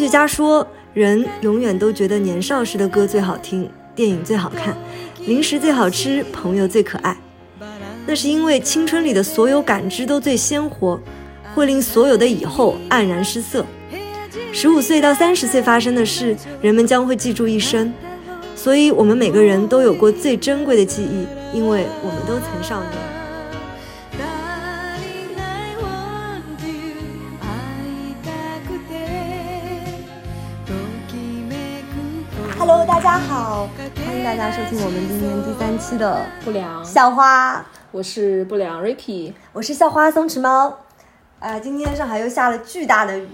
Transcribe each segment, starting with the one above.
科学家说，人永远都觉得年少时的歌最好听，电影最好看，零食最好吃，朋友最可爱。那是因为青春里的所有感知都最鲜活，会令所有的以后黯然失色。十五岁到三十岁发生的事，人们将会记住一生。所以，我们每个人都有过最珍贵的记忆，因为我们都曾少年。家收听我们今天第三期的不良校花，我是不良 Ricky，我是校花松弛猫。啊，今天上海又下了巨大的雨。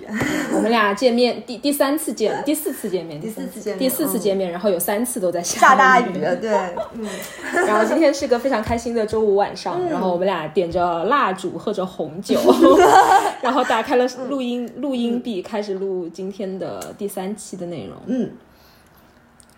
我们俩见面第第三次见，第四次见面，第四次见面，第四次见面，然后有三次都在下大雨。对，嗯。然后今天是个非常开心的周五晚上，然后我们俩点着蜡烛，喝着红酒，然后打开了录音录音笔，开始录今天的第三期的内容。嗯。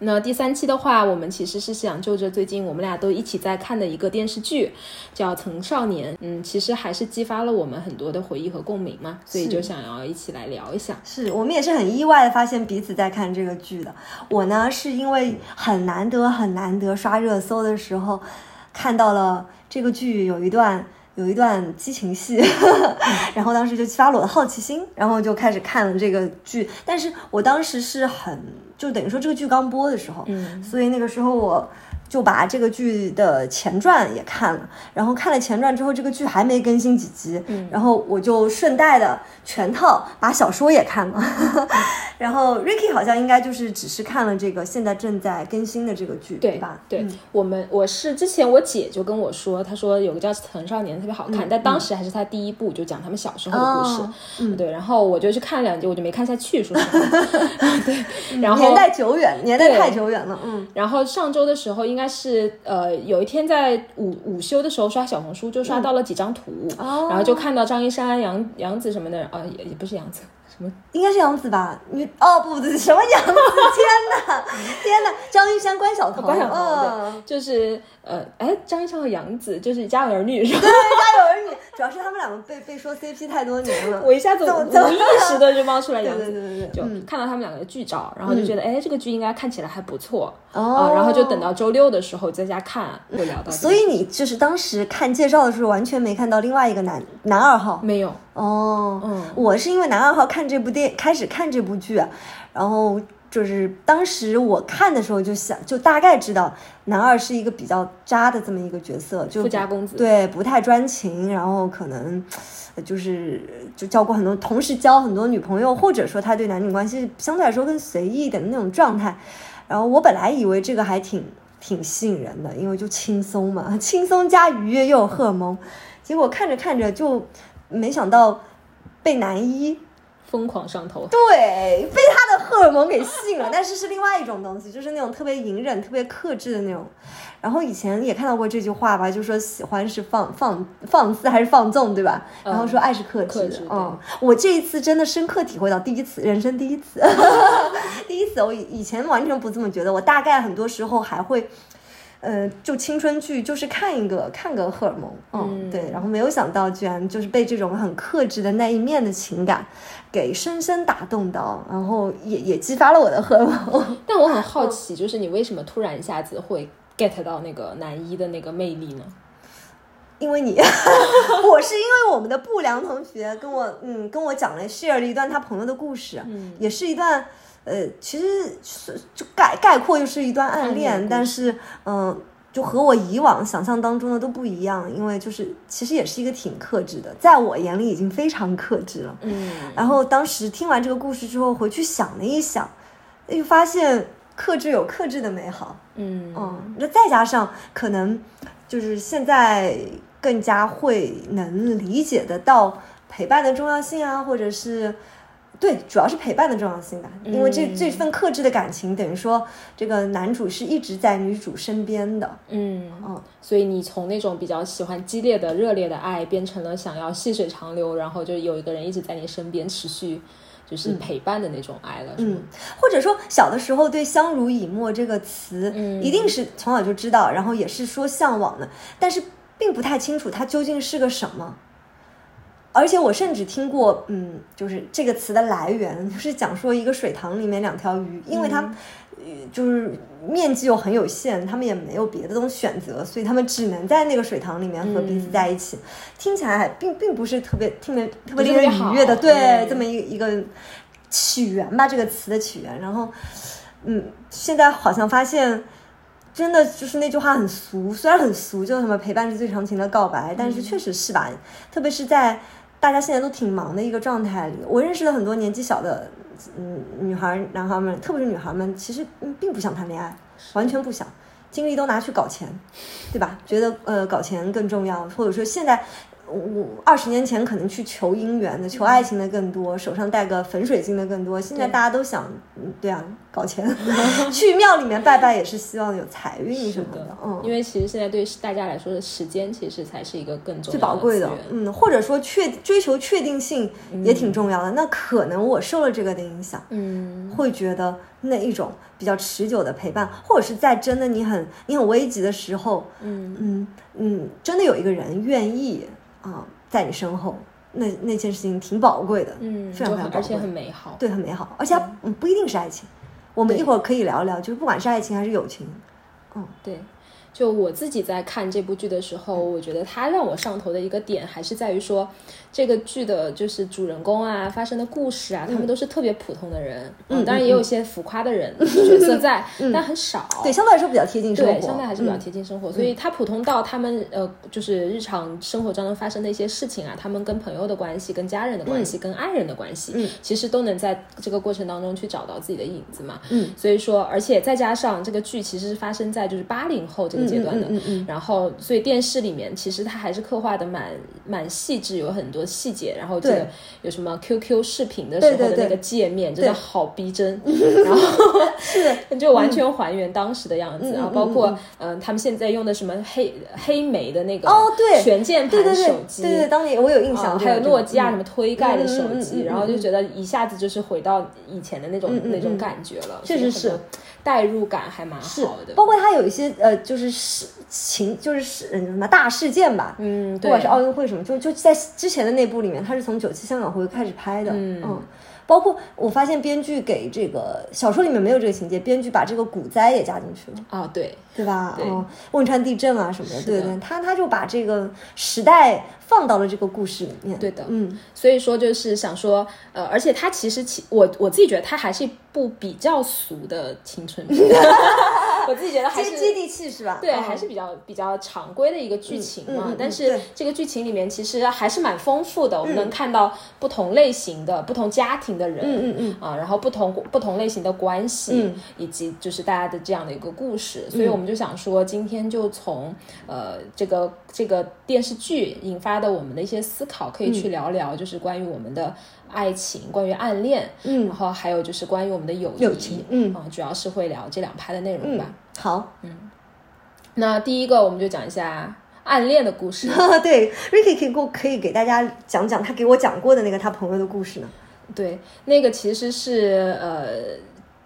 那第三期的话，我们其实是想就着最近我们俩都一起在看的一个电视剧，叫《曾少年》。嗯，其实还是激发了我们很多的回忆和共鸣嘛，所以就想要一起来聊一下。是我们也是很意外的发现彼此在看这个剧的。我呢，是因为很难得很难得刷热搜的时候，看到了这个剧有一段。有一段激情戏，然后当时就激发了我的好奇心，然后就开始看了这个剧。但是我当时是很，就等于说这个剧刚播的时候，嗯，所以那个时候我。就把这个剧的前传也看了，然后看了前传之后，这个剧还没更新几集，嗯，然后我就顺带的全套把小说也看了，然后 Ricky 好像应该就是只是看了这个现在正在更新的这个剧，对吧？对，我们我是之前我姐就跟我说，她说有个叫《曾少年》特别好看，但当时还是她第一部，就讲他们小时候的故事，嗯，对，然后我就去看了两集，我就没看下去，说实话 对，然后年代久远，年代太久远了，嗯，然后上周的时候应该是呃有一天在午午休的时候刷小红书，就刷到了几张图，然后就看到张一山、杨杨紫什么的，啊也也不是杨紫。什么？应该是杨紫吧？你哦不不什么杨紫？天哪，天哪！张一山、关晓彤，关晓彤，就是呃，哎，张一山和杨紫就是《家有儿女》是吧？对，《家有儿女》主要是他们两个被被说 CP 太多年了，我一下子无意识的就冒出来杨紫，对对对对，就看到他们两个的剧照，然后就觉得哎，这个剧应该看起来还不错哦，然后就等到周六的时候在家看，会聊到。所以你就是当时看介绍的时候，完全没看到另外一个男男二号，没有哦，嗯，我是因为男二号看这部电开始看这部剧，然后就是当时我看的时候就想，就大概知道男二是一个比较渣的这么一个角色，就富家公子，对，不太专情，然后可能就是就交过很多，同时交很多女朋友，或者说他对男女关系相对来说更随意一点的那种状态。然后我本来以为这个还挺挺吸引人的，因为就轻松嘛，轻松加愉悦又有荷尔蒙，结果看着看着就没想到被男一。疯狂上头，对，被他的荷尔蒙给吸引了，但是是另外一种东西，就是那种特别隐忍、特别克制的那种。然后以前也看到过这句话吧，就说喜欢是放放放肆还是放纵，对吧？然后说爱是克制，嗯，我这一次真的深刻体会到，第一次，人生第一次，第一次，我以以前完全不这么觉得，我大概很多时候还会。呃，就青春剧就是看一个看个荷尔蒙，嗯，对，然后没有想到居然就是被这种很克制的那一面的情感给深深打动到，然后也也激发了我的荷尔蒙。但我很好奇，就是你为什么突然一下子会 get 到那个男一的那个魅力呢？因为你，我是因为我们的不良同学跟我，嗯，跟我讲了 share 了一段他朋友的故事，嗯，也是一段。呃，其实是就概概括又是一段暗恋，但是嗯，就和我以往想象当中的都不一样，因为就是其实也是一个挺克制的，在我眼里已经非常克制了。嗯，然后当时听完这个故事之后，回去想了一想，又发现克制有克制的美好。嗯嗯，那再加上可能就是现在更加会能理解得到陪伴的重要性啊，或者是。对，主要是陪伴的重要性吧，因为这这份克制的感情，等于说这个男主是一直在女主身边的。嗯嗯，所以你从那种比较喜欢激烈的、热烈的爱，变成了想要细水长流，然后就有一个人一直在你身边持续就是陪伴的那种爱了。嗯，或者说小的时候对“相濡以沫”这个词，一定是从小就知道，然后也是说向往的，但是并不太清楚它究竟是个什么。而且我甚至听过，嗯，就是这个词的来源，就是讲说一个水塘里面两条鱼，因为它、呃就是面积又很有限，他们也没有别的东西选择，所以他们只能在那个水塘里面和彼此在一起。听起来还并并不是特别听着特别令人愉悦的，对，嗯这么一个一个起源吧，这个词的起源。然后，嗯，现在好像发现。真的就是那句话很俗，虽然很俗，就什么陪伴是最长情的告白，但是确实是吧？特别是在大家现在都挺忙的一个状态里，我认识的很多年纪小的嗯女孩、男孩们，特别是女孩们，其实嗯并不想谈恋爱，完全不想，精力都拿去搞钱，对吧？觉得呃搞钱更重要，或者说现在。我二十年前可能去求姻缘的、求爱情的更多，手上戴个粉水晶的更多。现在大家都想，嗯，对啊，搞钱，去庙里面拜拜也是希望有财运什么是的，嗯，因为其实现在对大家来说的时间，其实才是一个更重最宝贵的，嗯，或者说确追求确定性也挺重要的。那可能我受了这个的影响，嗯，会觉得那一种比较持久的陪伴，或者是在真的你很你很危急的时候，嗯嗯嗯，真的有一个人愿意啊、在你身后，那那件事情挺宝贵的，嗯，非常非常宝贵很美好，对，很美好，而且它嗯不一定是爱情，我们一会儿可以聊聊，就是不管是爱情还是友情，嗯。对，就我自己在看这部剧的时候，我觉得它让我上头的一个点，还是在于说，这个剧的就是主人公啊，发生的故事啊，他们都是特别普通的人，嗯当然也有一些浮夸的人角色在，但很少。对，相对来说比较贴近生活，对，相对还是比较嗯贴近生活，所以它普通到他们呃，就是日常生活当中发生的一些事情啊，他们跟朋友的关系、跟家人的关系、跟爱人的关系，嗯。其实都能在这个过程当中去找到自己的影子嘛。嗯，所以说，而且再加上这个剧其实是发生在就是八零后这个阶段的，嗯嗯嗯然后所以电视里面其实它还是刻画的蛮蛮细致，有很多细节，然后这个有什么 QQ 视频的时候的那个界面真的好逼真，然后是就完全还原当时的样子啊，嗯嗯包括嗯他们现在用的什么黑黑莓的那个哦对。全键盘手机，对对，当年我有印象，啊，还有诺基亚什么。推盖的手机，然后就觉得一下子就是回到以前的那种、那种嗯感觉了，确实是代入感还蛮好的。包括他有一些呃，就是事情，就是什么大事件吧，嗯，不管是奥运会什么，就就在之前的那部里面，他是从九七香港回归开始拍的，嗯包括我发现编剧给这个小说里面没有这个情节，编剧把这个股灾也加进去了。啊，对，对吧？对嗯，汶川地震啊什么的，对对，他他就把这个时代放到了这个故事里面。对的嗯，所以说就是想说，呃，而且他其实其我我自己觉得他还是一部比较俗的青春片，我自己觉得还是接接地气是吧？对，嗯还是比较比较常规的一个剧情嘛。但是这个剧情里面其实还是蛮丰富的，我们能看到不同类型的、不同家庭的人，嗯嗯嗯啊，然后不同不同类型的关系，嗯以及就是大家的这样的一个故事。所以我们就想说，今天就从呃这个这个电视剧引发的我们的一些思考，可以去聊聊，就是关于我们的爱情，关于暗恋，嗯然后还有就是关于我们的友谊，友情嗯啊，主要是会聊这两拍的内容吧。嗯，好，那第一个我们就讲一下暗恋的故事。对，Ricky 可以给我可以给大家讲讲他给我讲过的那个他朋友的故事呢。对，那个其实是呃，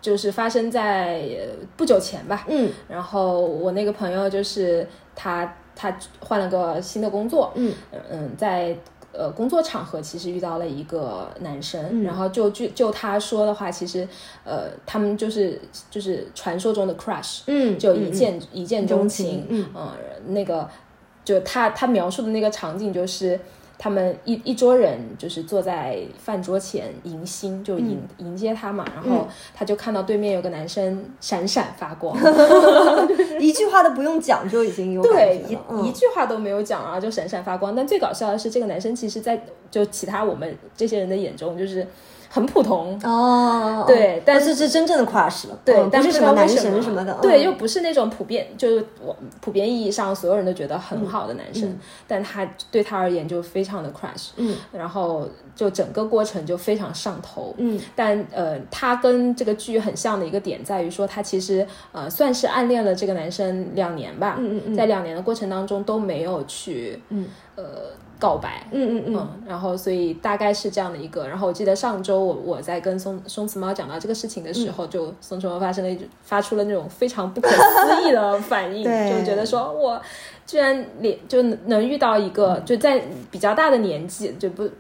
就是发生在呃不久前吧。嗯然后我那个朋友就是他，他换了个新的工作，嗯。嗯，在呃工作场合其实遇到了一个男生，嗯。然后就就就他说的话，其实呃他们就是就是传说中的 crush，嗯，就一嗯见、一见钟情，嗯。那个就他他描述的那个场景就是。他们一一桌人就是坐在饭桌前迎新，就迎、嗯。迎接他嘛，然后他就看到对面有个男生闪闪发光，一句话都不用讲就已经有对一、一句话都没有讲啊，就闪闪发光。但最搞笑的是，这个男生其实在就其他我们这些人的眼中就是很普通，哦，对但但是是真正的 crush 了，对，嗯但是什么男神什么。的，对，嗯。又不是那种普遍，就是我普遍意义上所有人都觉得很好的男生，但他对他而言就非常的 crush，嗯，然后就整个过程就非常上头，嗯，但呃，他跟这个剧很像的一个点在于说，他其实呃算是暗恋了这个男生两年吧，嗯嗯嗯。在两年的过程当中都没有去，嗯。呃告白，嗯嗯嗯嗯，然后所以大概是这样的一个。然后我记得上周我我在跟松松子猫讲到这个事情的时候，就松子猫发生了一发出了那种非常不可思议的反应，就觉得说我居然连就能遇到一个就在比较大的年纪就不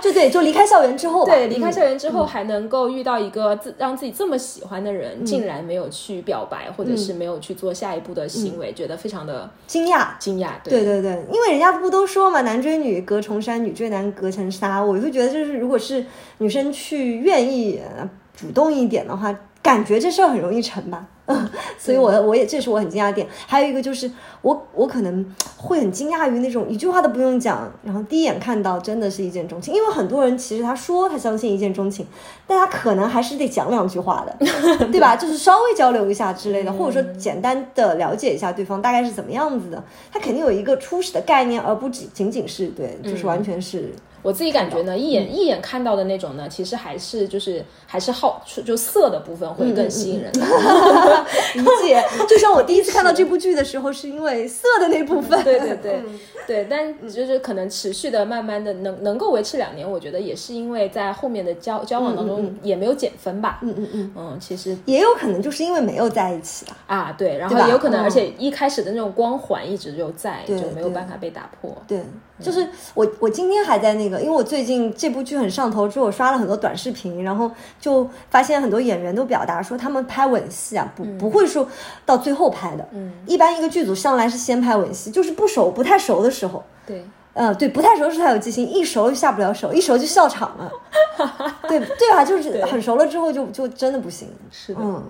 就对，就离开校园之后吧，对离开嗯校园之后还能够遇到一个自让自己这么喜欢的人，竟然没有去表白，或者是没有去做下一步的行为，觉得非常的惊讶。惊讶。对对对，因为人家不都说嘛，男追女隔重山，女追男隔层纱。我就觉得，就是如果是女生去愿意呃主动一点的话，感觉这事儿很容易成吧。所以我我也这是我很惊讶的点。还有一个就是我我可能会很惊讶于那种一句话都不用讲，然后第一眼看到真的是一见钟情。因为很多人其实他说他相信一见钟情，但他可能还是得讲两句话的，对吧？就是稍微交流一下之类的，或者说简单的了解一下对方大概是怎么样子的，他肯定有一个初始的概念，而不仅仅仅是对，就是完全是。我自己感觉呢，一眼一眼看到的那种呢，其实还是就是还是好就色的部分会更吸引人。理解，就像我第一次看到这部剧的时候，是因为 色的那部分。对对对。对，但就是可能持续的、慢慢的能能够维持两年，我觉得也是因为在后面的交交往当中也没有减分吧。嗯嗯嗯，嗯，其实也有可能就是因为没有在一起啊。啊对，然后也有可能，嗯。而且一开始的那种光环一直就在，就没有办法被打破。对，就是我我今天还在那个，因为我最近这部剧很上头，之后我刷了很多短视频，然后就发现很多演员都表达说，他们拍吻戏啊，不不会说到最后拍的，嗯，一般一个剧组上来是先拍吻戏，就是不熟不太熟的时候。对，嗯，对，不太熟的时候才有记性，一熟就下不了手，一熟就笑场了。对对吧？就是很熟了之后就就真的不行。是的，嗯，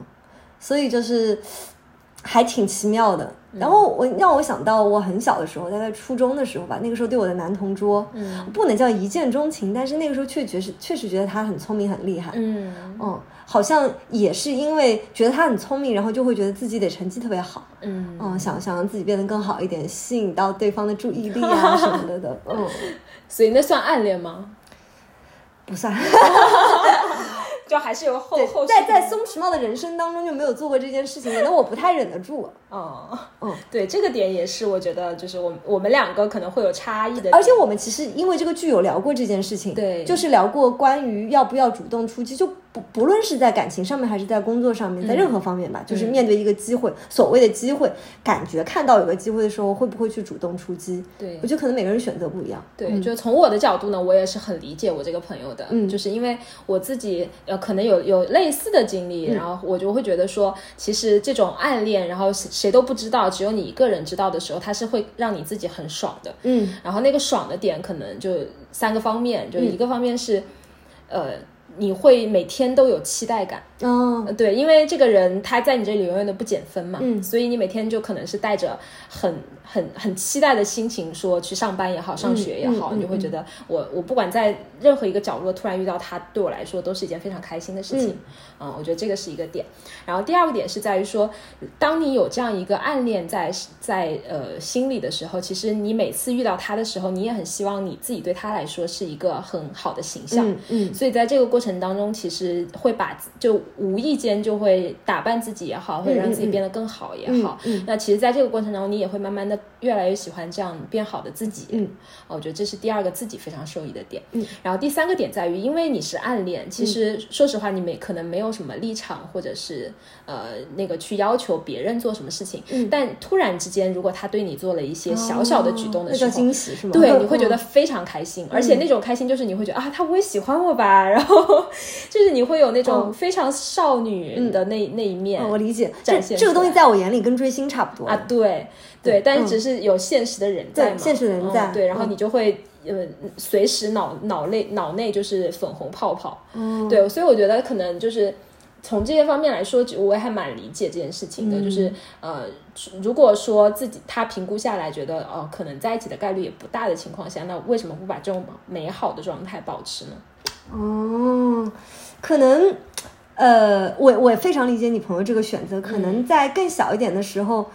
所以就是还挺奇妙的。然后我让我想到我很小的时候，大概初中的时候吧，那个时候对我的男同桌，嗯不能叫一见钟情，但是那个时候确觉是确实觉得他很聪明很厉害。嗯嗯，好像也是因为觉得他很聪明，然后就会觉得自己得成绩特别好。嗯，嗯，想想让自己变得更好一点，吸引到对方的注意力啊什么的的。嗯，所以那算暗恋吗？不算。就还是有后对后，续在在松弛茂的人生当中就没有做过这件事情，可能我不太忍得住。哦，嗯，对，这个点也是我觉得就是我们我们两个可能会有差异的，而且我们其实因为这个剧有聊过这件事情，对就是聊过关于要不要主动出击，就不不论是在感情上面还是在工作上面，在任何方面吧，就是面对一个机会，所谓的机会，感觉看到有个机会的时候，会不会去主动出击？对。我觉得可能每个人选择不一样。对，就从我的角度呢，我也是很理解我这个朋友的，嗯。就是因为我自己呃可能有有类似的经历，然后我就会觉得说，其实这种暗恋，然后谁谁都不知道，只有你一个人知道的时候，它是会让你自己很爽的。嗯。然后那个爽的点可能就三个方面，就一个方面是，呃，你会每天都有期待感。哦呃对，因为这个人他在你这里永远都不减分嘛，嗯所以你每天就可能是带着很很很期待的心情说去上班也好，上学也好，嗯你就会觉得我我不管在任何一个角落突然遇到他，对我来说都是一件非常开心的事情。嗯我觉得这个是一个点。然后第二个点是在于说，当你有这样一个暗恋在在呃心里的时候，其实你每次遇到他的时候，你也很希望你自己对他来说是一个很好的形象。嗯嗯所以在这个过程当中，其实会把就无意间就会打扮自己也好，或者让自己变得更好也好。嗯那其实，在这个过程当中，你也会慢慢的越来越喜欢这样变好的自己。嗯。哦，我觉得这是第二个自己非常受益的点。嗯，然后第三个点在于，因为你是暗恋，其实说实话，你没可能没有什么立场，或者是呃那个去要求别人做什么事情。嗯。但突然之间，如果他对你做了一些小小的举动那叫时候，惊喜是吗？对，你会觉得嗯非常开心，而且那种开心就是你会觉得啊，他不会喜欢我吧？然后 就是你会有那种非常少女的那、那一面、嗯我理解，这展现这个东西在我眼里跟追星差不多。啊，对对，但是只是有现实的人在嘛，对现实人在嗯对，然后嗯你就会。呃，随时脑脑内脑内就是粉红泡泡，嗯对，所以我觉得可能就是从这些方面来说，我也还蛮理解这件事情的。嗯就是呃，如果说自己他评估下来觉得哦、可能在一起的概率也不大的情况下，那为什么不把这种美好的状态保持呢？哦，可能，呃，我我非常理解你朋友这个选择，可嗯能在更小一点的时候，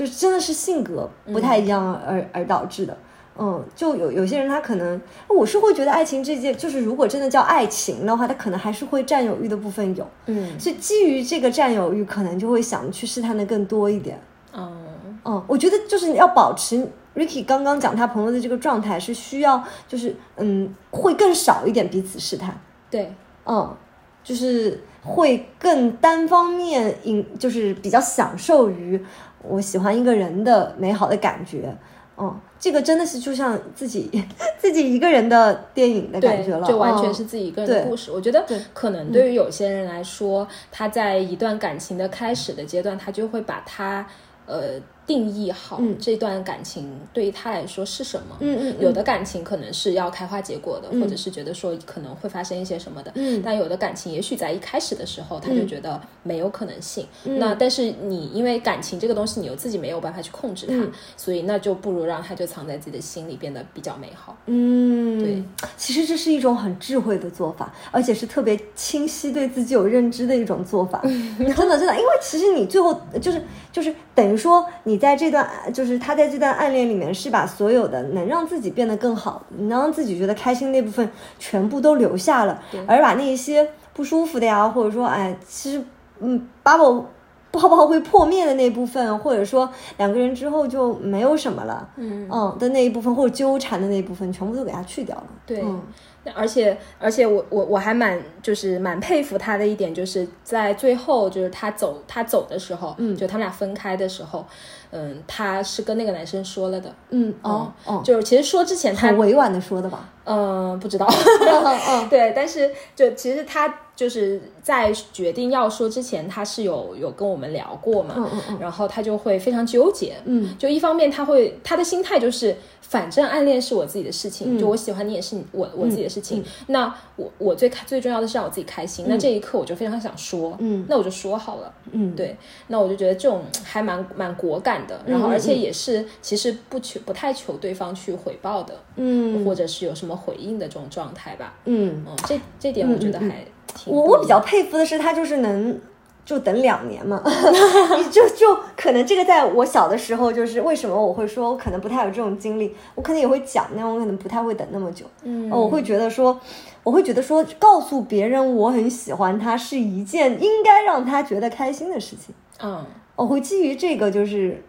就是真的是性格不太一样而、而导致的。嗯，就有有些人他可能，我是会觉得爱情这件，就是如果真的叫爱情的话，他可能还是会占有欲的部分有，嗯所以基于这个占有欲，可能就会想去试探的更多一点。嗯嗯，我觉得就是要保持 Ricky 刚刚讲他朋友的这个状态，是需要就是嗯，会更少一点彼此试探。对嗯，就是会更单方面，引就是比较享受于我喜欢一个人的美好的感觉。嗯，这个真的是就像自己 自己一个人的电影的感觉了，就完全是自己一个人的故事。我觉得可能对于有些人来说，他在一段感情的开始的阶段，他就会把他呃。定义好这段感情对于他来说是什么？嗯嗯，有的感情可能是要开花结果的，或者是觉得说可能会发生一些什么的。嗯，但有的感情也许在一开始的时候他就觉得没有可能性。那但是你因为感情这个东西你又自己没有办法去控制它，所以那就不如让它就藏在自己的心里，变得比较美好。嗯，对，其实这是一种很智慧的做法，而且是特别清晰对自己有认知的一种做法。真的真的，因为其实你最后就是就是等于说你在这段。就是他在这段暗恋里面是把所有的能让自己变得更好，能让自己觉得开心那部分全部都留下了，而把那一些不舒服的呀，或者说哎，其实嗯，把我泡泡会破灭的那部分，或者说两个人之后就没有什么了，嗯嗯的那一部分，或者纠缠的那一部分，全部都给他去掉了。对，而且而且我我我还蛮就是蛮佩服他的一点，就是在最后就是他走他走的时候，嗯，就他们俩分开的时候。嗯，他是跟那个男生说了的。嗯哦哦，就是其实说之前他很委婉的说的吧。嗯，不知道。嗯，对，但是就其实他就是在决定要说之前，他是有有跟我们聊过嘛。嗯嗯嗯。然后他就会非常纠结。嗯。就一方面他会他的心态就是，反正暗恋是我自己的事情，就我喜欢你也是我我自己的事情。那我我最开最重要的是让我自己开心。那这一刻我就非常想说。嗯。那我就说好了。嗯。对。那我就觉得这种还蛮蛮果敢。的，然后而且也是，其实不求不太求对方去回报的，嗯，或者是有什么回应的这种状态吧，嗯嗯，这这点我觉得还挺。我我比较佩服的是他就是能就等两年嘛，你就就可能这个在我小的时候就是为什么我会说我可能不太有这种经历，我可能也会讲，那我可能不太会等那么久，嗯，我会觉得说我会觉得说告诉别人我很喜欢他是一件应该让他觉得开心的事情，嗯，我会基于这个就是。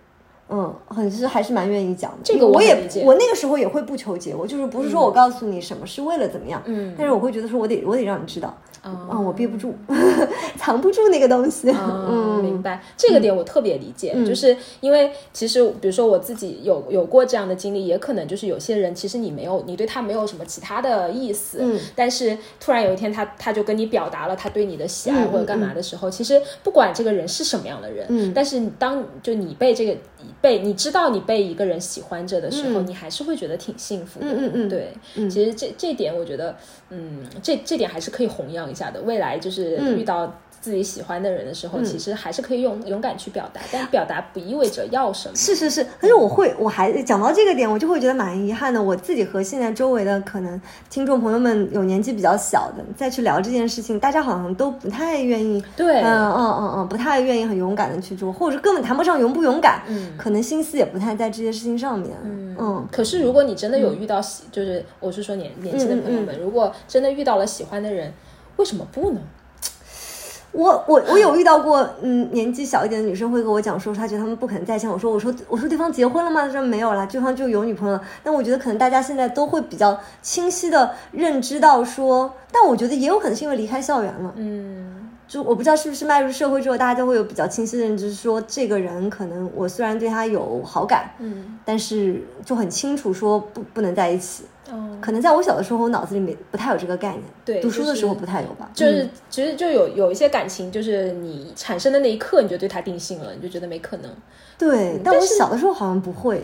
嗯，很是还是蛮愿意讲的。这个我也我那个时候也会不求结果，就是不是说我告诉你什么是为了怎么样，嗯，但是我会觉得说我得我得让你知道。啊，我憋不住，藏不住那个东西。嗯，明白这个点我特别理解，就是因为其实比如说我自己有有过这样的经历，也可能就是有些人其实你没有你对他没有什么其他的意思，嗯，但是突然有一天他他就跟你表达了他对你的喜爱或者干嘛的时候，其实不管这个人是什么样的人，嗯，但是当就你被这个被你知道你被一个人喜欢着的时候，你还是会觉得挺幸福的。嗯嗯嗯，对，其实这这点我觉得，嗯，这这点还是可以弘扬一下的，未来就。是遇到自己喜欢的人的时候，其实还是可以用勇敢去表达，但表达不意味着要什么。是是是，可是我会，我还讲到这个点，我就会觉得蛮遗憾的。我自己和现在周围的可能听众朋友们有年纪比较小的，再去聊这件事情，大家好像都不太愿意。对，嗯嗯嗯嗯，不太愿意很勇敢的去做，或者根本谈不上勇不勇敢。嗯，可能心思也不太在这些事情上面。嗯嗯。可是如果你真的有遇到喜，就是我是说年年轻的朋友们，如果真的遇到了喜欢的人，为什么不呢？我我我有遇到过，嗯，年纪小一点的女生会跟我讲说，她觉得他们不可能再见。我说我说我说对方结婚了吗？她说没有了，对方就有女朋友了。但我觉得可能大家现在都会比较清晰的认知到说，但我觉得也有可能是因为离开校园了，嗯，就我不知道是不是迈入社会之后，大家都会有比较清晰的认知，说这个人可能我虽然对他有好感，嗯，但是就很清楚说不不能在一起。哦，可能在我小的时候，我脑子里面不太有这个概念。对，读书的时候不太有吧。就是其实就有有一些感情，就是你产生的那一刻，你就对他定性了，你就觉得没可能。对，但我小的时候好像不会。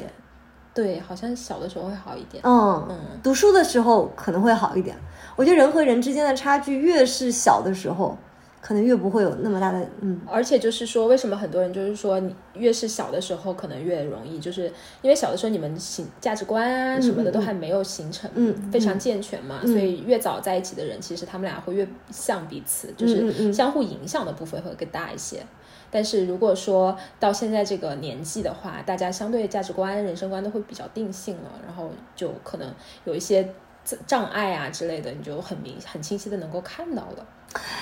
对，好像小的时候会好一点。嗯嗯，读书的时候可能会好一点。我觉得人和人之间的差距越是小的时候。可能越不会有那么大的嗯，而且就是说，为什么很多人就是说，你越是小的时候可能越容易，就是因为小的时候你们形价值观啊什么的都还没有形成，嗯，非常健全嘛，所以越早在一起的人，其实他们俩会越像彼此，就是相互影响的部分会更大一些。但是如果说到现在这个年纪的话，大家相对价值观、人生观都会比较定性了，然后就可能有一些障碍啊之类的，你就很明很清晰的能够看到了。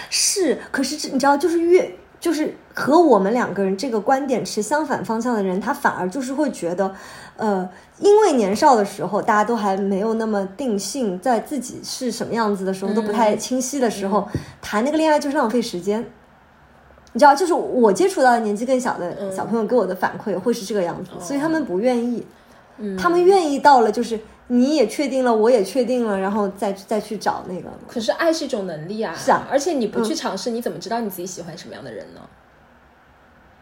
是，可是这你知道，就是越就是和我们两个人这个观点持相反方向的人，他反而就是会觉得，呃，因为年少的时候大家都还没有那么定性，在自己是什么样子的时候都不太清晰的时候，谈那个恋爱就是浪费时间。你知道，就是我接触到的年纪更小的小朋友给我的反馈会是这个样子，所以他们不愿意，他们愿意到了就是你也确定了，我也确定了，然后再再去找那个。可是爱是一种能力啊，是啊，而且你不去尝试，你怎么知道你自己喜欢什么样的人呢？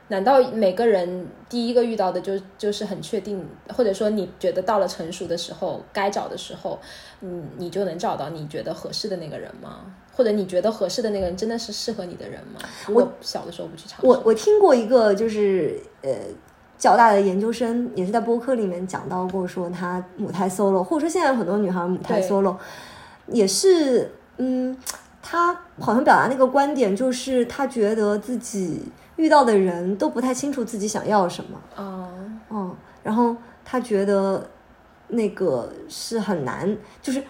难道每个人第一个遇到的就就是很确定，或者说你觉得到了成熟的时候，该找的时候，嗯，你就能找到你觉得合适的那个人吗？或者你觉得合适的那个人真的是适合你的人吗？我小的时候不去尝试。我我听过一个就是呃，较大的研究生也是在播客里面讲到过，说她母胎 solo，或者说现在有很多女孩母胎 solo，也是嗯，他好像表达那个观点就是他觉得自己。遇到的人都不太清楚自己想要什么，哦，嗯，然后他觉得那个是很难，就是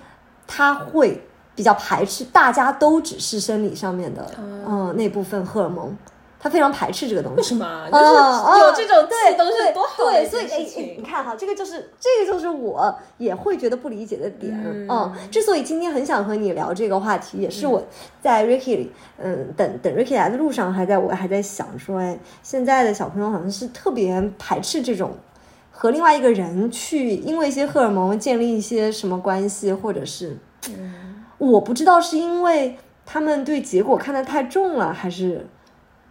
他会比较排斥，大家都只是生理上面的，嗯，那部分荷尔蒙。他非常排斥这个东西，为什么？就是有这种对东西多好对，所以哎，你看哈，这个就是这个就是我也会觉得不理解的点嗯，之所以今天很想和你聊这个话题，也是我在 Ricky 嗯。等等 Ricky 来的路上，还在我还在想说，哎，现在的小朋友好像是特别排斥这种和另外一个人去因为一些荷尔蒙建立一些什么关系，或者是，我不知道是因为他们对结果看得太重了，还是。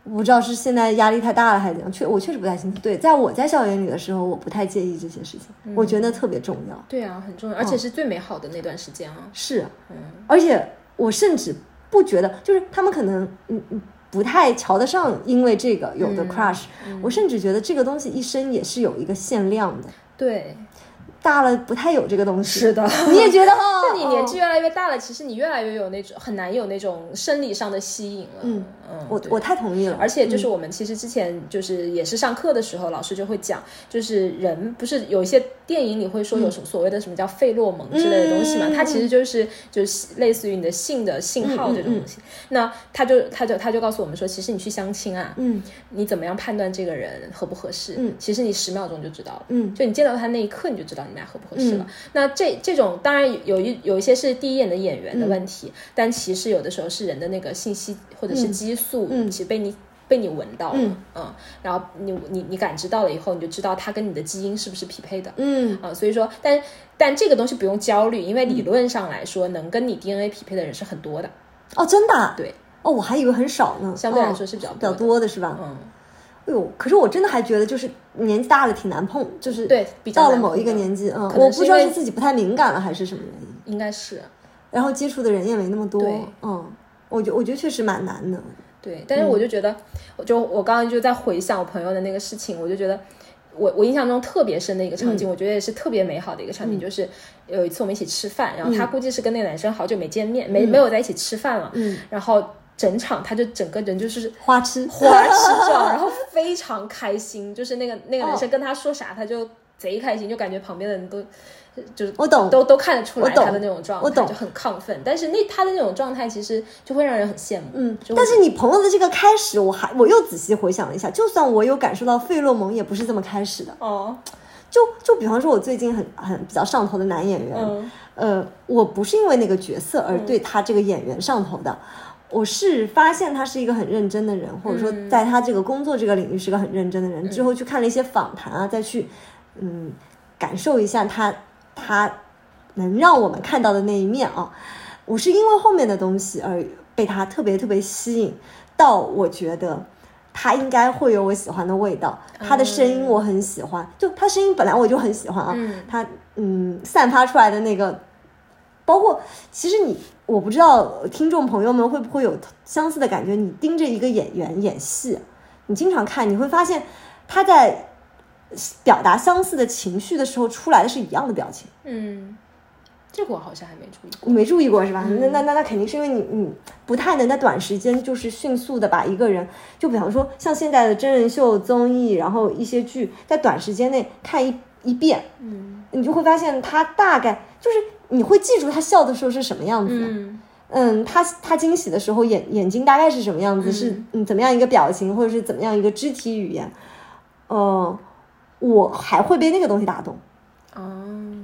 我不知道是现在压力太大了还是怎样，确我确实不太清楚。对，在我在校园里的时候，我不太介意这些事情，我觉得特别重要。对啊，很重要，而且是最美好的那段时间啊。是，嗯，而且我甚至不觉得，就是他们可能嗯嗯不太瞧得上，因为这个有的 crush，我甚至觉得这个东西一生也是有一个限量的。对。大了不太有这个东西，是的，你也觉得哈？就你年纪越来越大了，其实你越来越有那种很难有那种生理上的吸引了。嗯嗯，我我太同意了。而且就是我们其实之前就是也是上课的时候，老师就会讲，就是人不是有一些电影里会说有什么所谓的什么叫费洛蒙之类的东西嘛？它其实就是就是类似于你的性的信号这种东西。那他就他就他就告诉我们说，其实你去相亲啊，嗯，你怎么样判断这个人合不合适？嗯，其实你十秒钟就知道了。嗯，就你见到他那一刻，你就知道你们。俩合不合适了？那这这种当然有一有一些是第一眼的演员的问题，但其实有的时候是人的那个信息或者是激素，其实被你被你闻到了，嗯，然后你你你感知到了以后，你就知道它跟你的基因是不是匹配的，嗯啊，所以说，但但这个东西不用焦虑，因为理论上来说，能跟你 DNA 匹配的人是很多的。哦，真的？对。哦，我还以为很少呢。相对来说是比较比较多的是吧？嗯。哎呦，可是我真的还觉得，就是年纪大了挺难碰，就是对，到了某一个年纪，嗯，我不知道是自己不太敏感了还是什么原因，应该是。然后接触的人也没那么多，嗯，我觉我觉得确实蛮难的。对，但是我就觉得，我就我刚刚就在回想我朋友的那个事情，我就觉得，我我印象中特别深的一个场景，我觉得也是特别美好的一个场景，就是有一次我们一起吃饭，然后他估计是跟那个男生好久没见面，没没有在一起吃饭了，嗯，然后。整场他就整个人就是花痴。花痴状，然后非常开心。就是那个那个男生跟他说啥，他就贼开心，就感觉旁边的人都就是我懂，都都看得出来他的那种状态，我懂，就很亢奋。但是那他的那种状态其实就会让人很羡慕。嗯，但是你朋友的这个开始，我还我又仔细回想了一下，就算我有感受到费洛蒙，也不是这么开始的。哦，就就比方说，我最近很很比较上头的男演员，呃，我不是因为那个角色而对他这个演员上头的。我是发现他是一个很认真的人，或者说在他这个工作这个领域是个很认真的人。之后去看了一些访谈啊，再去嗯感受一下他他能让我们看到的那一面啊。我是因为后面的东西而被他特别特别吸引，到我觉得他应该会有我喜欢的味道。他的声音我很喜欢，就他声音本来我就很喜欢啊。他嗯散发出来的那个。包括，其实你我不知道听众朋友们会不会有相似的感觉。你盯着一个演员演戏，你经常看，你会发现他在表达相似的情绪的时候出来的是一样的表情。嗯，这个我好像还没注意过，没注意过是吧？那那那那肯定是因为你你不太能在短时间就是迅速的把一个人，就比方说像现在的真人秀综艺，然后一些剧，在短时间内看一一遍，嗯，你就会发现他大概就是。你会记住他笑的时候是什么样子，嗯，他他惊喜的时候眼眼睛大概是什么样子，是嗯怎么样一个表情，或者是怎么样一个肢体语言，呃，我还会被那个东西打动。哦，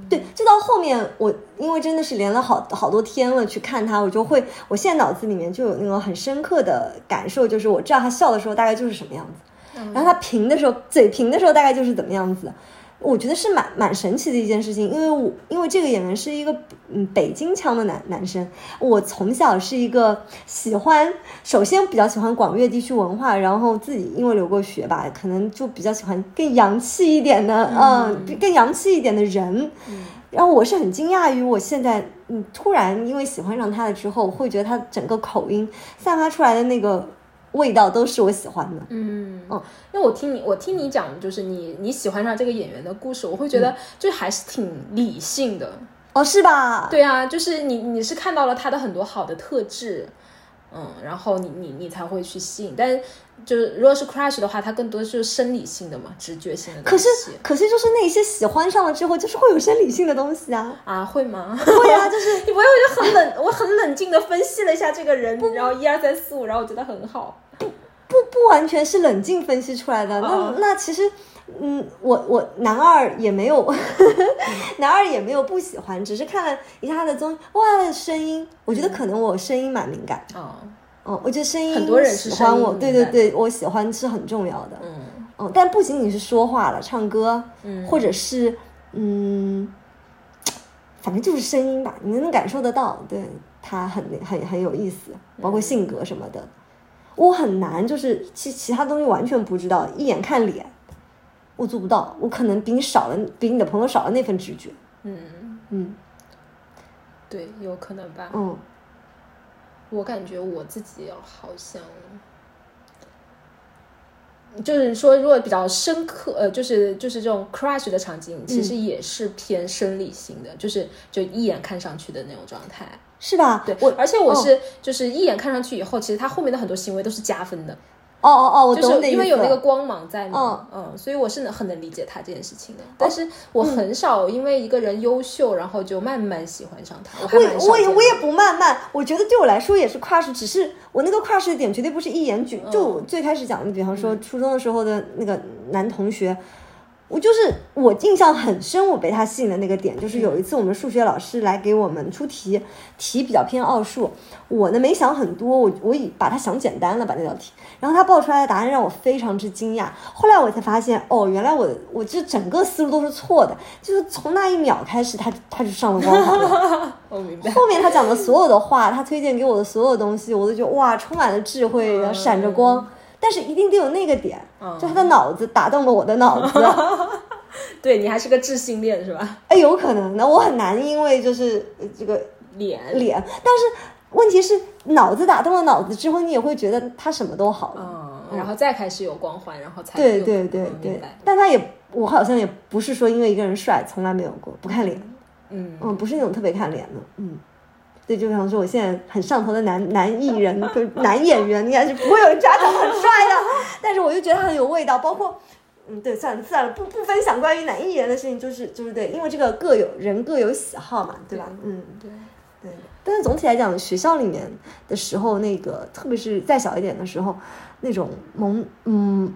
对，就到后面我因为真的是连了好好多天了去看他，我就会，我现在脑子里面就有那种很深刻的感受，就是我知道他笑的时候大概就是什么样子，然后他平的时候，嘴平的时候大概就是怎么样子。我觉得是蛮蛮神奇的一件事情，因为我因为这个演员是一个嗯北京腔的男男生，我从小是一个喜欢，首先比较喜欢广粤地区文化，然后自己因为留过学吧，可能就比较喜欢更洋气一点的，嗯，更洋气一点的人。然后我是很惊讶于我现在嗯突然因为喜欢上他了之后，会觉得他整个口音散发出来的那个。味道都是我喜欢的，嗯。嗯，因为我听你，我听你讲，就是你你喜欢上这个演员的故事，我会觉得就还是挺理性的，哦，是吧？对啊，就是你你是看到了他的很多好的特质，嗯，然后你你你才会去吸引，但。就是如果是 crush 的话，它更多是生理性的嘛，直觉性的。可是可是就是那些喜欢上了之后，就是会有生理性的东西啊啊会吗？会啊，就是你不会我就很冷，我很冷静的分析了一下这个人，然后一二三四五，然后我觉得很好。不不不完全是冷静分析出来的，那那其实嗯，我我男二也没有，男二也没有不喜欢，只是看了一下他的综艺，哇，声音，我觉得可能我声音蛮敏感哦。哦，我觉得声音很多人喜欢我，对对对，我喜欢是很重要的。嗯嗯，但不仅仅是说话了，唱歌，嗯，或者是嗯，反正就是声音吧，你能感受得到，对他很很很有意思，包括性格什么的。我很难，就是其其他东西完全不知道，一眼看脸，我做不到，我可能比你少了，比你的朋友少了那份直觉。嗯嗯，对，有可能吧。嗯。我感觉我自己好像，就是说，如果比较深刻，呃，就是就是这种 crush 的场景，其实也是偏生理性的，就是就一眼看上去的那种状态，是吧？对，我而且我是就是一眼看上去以后，其实他后面的很多行为都是加分的。哦哦哦，我懂因为有那个光芒在嘛，嗯，所以我是能很能理解他这件事情的。但是我很少因为一个人优秀，然后就慢慢喜欢上他。我我也我也不慢慢，我觉得对我来说也是 crush，只是我那个 crush 的点绝对不是一眼举，就最开始讲的，比方说初中的时候的那个男同学。我就是我印象很深，我被他吸引的那个点，就是有一次我们数学老师来给我们出题，题比较偏奥数，我呢没想很多，我我已把它想简单了把那道题，然后他报出来的答案让我非常之惊讶，后来我才发现，哦，原来我我这整个思路都是错的，就是从那一秒开始，他他就上了光了。我明白。后面他讲的所有的话，他推荐给我的所有东西，我都觉得哇，充满了智慧，闪着光。但是一定得有那个点，就他的脑子打动了我的脑子。对你还是个智性恋是吧？哎，有可能的，我很难因为就是这个脸脸，但是问题是脑子打动了脑子之后，你也会觉得他什么都好了，然后再开始有光环，然后才对对对对。但他也，我好像也不是说因为一个人帅，从来没有过不看脸，嗯嗯，不是那种特别看脸的，嗯。对，就比方说，我现在很上头的男男艺人，就男演员，应该是不会有人觉得他很帅的。但是我就觉得他很有味道，包括，嗯，对，算了算了，不不分享关于男艺人的事情，就是就是对，因为这个各有人各有喜好嘛，对吧？嗯，对对。但是总体来讲，学校里面的时候，那个特别是再小一点的时候，那种萌，嗯。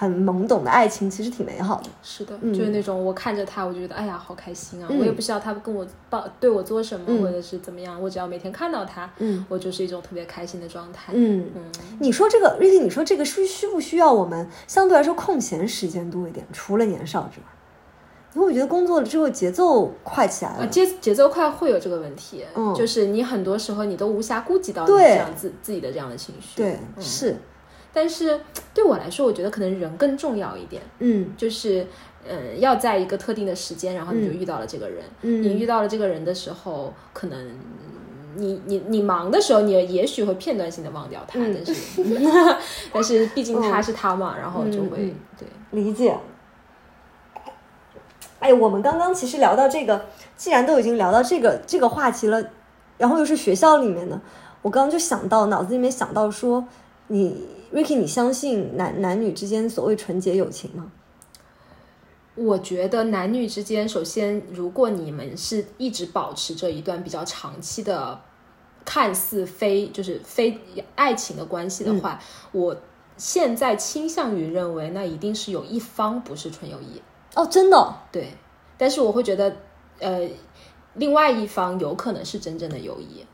很懵懂的爱情其实挺美好的，是的，就是那种我看着他，我就觉得哎呀好开心啊！我也不需要他跟我抱对我做什么，或者是怎么样，我只要每天看到他，嗯，我就是一种特别开心的状态。嗯。嗯，你说这个瑞丽，你说这个需需不需要我们相对来说空闲时间多一点？除了年少之外，因为我觉得工作了之后节奏快起来了，节节奏快会有这个问题，嗯，就是你很多时候你都无暇顾及到你这样自自己的这样的情绪，对，是。但是对我来说，我觉得可能人更重要一点。嗯，就是，嗯，要在一个特定的时间，然后你就遇到了这个人。嗯，你遇到了这个人的时候，可能你你你忙的时候，你也许会片段性的忘掉他，但是 但是毕竟他是他嘛，然后就会对理解。哎，我们刚刚其实聊到这个，既然都已经聊到这个这个话题了，然后又是学校里面的，我刚刚就想到脑子里面想到说你。Ricky，你相信男男女之间所谓纯洁友情吗？我觉得男女之间，首先，如果你们是一直保持着一段比较长期的看似非就是非爱情的关系的话，我现在倾向于认为那一定是有一方不是纯友谊。哦，真的，对，但是我会觉得，呃，另外一方有可能是真正的友谊。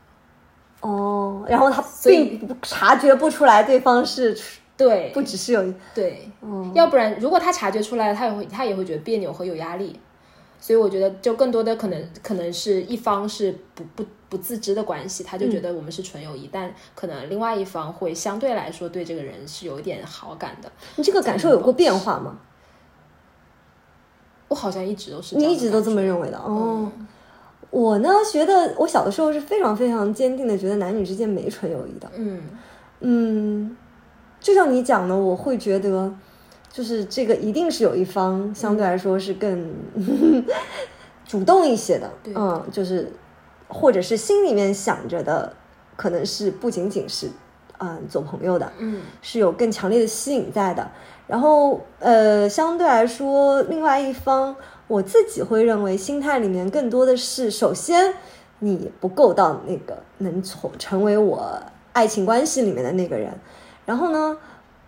哦，然后他并察觉不出来对方是对，不只是有，对，哦，要不然如果他察觉出来了，他也会他也会觉得别扭和有压力。所以我觉得，就更多的可能可能是一方是不不不自知的关系，他就觉得我们是纯友谊，但可能另外一方会相对来说对这个人是有一点好感的。你这个感受有过变化吗？我好像一直都是你一直都这么认为的哦。嗯我呢，觉得我小的时候是非常非常坚定的，觉得男女之间没纯友谊的。嗯嗯，就像你讲的，我会觉得，就是这个一定是有一方相对来说是更 主动一些的，对嗯，就是或者是心里面想着的，可能是不仅仅是嗯做朋友的，嗯是有更强烈的吸引在的。然后呃，相对来说，另外一方，我自己会认为心态里面更多的是，首先你不够到那个能从成为我爱情关系里面的那个人，然后呢，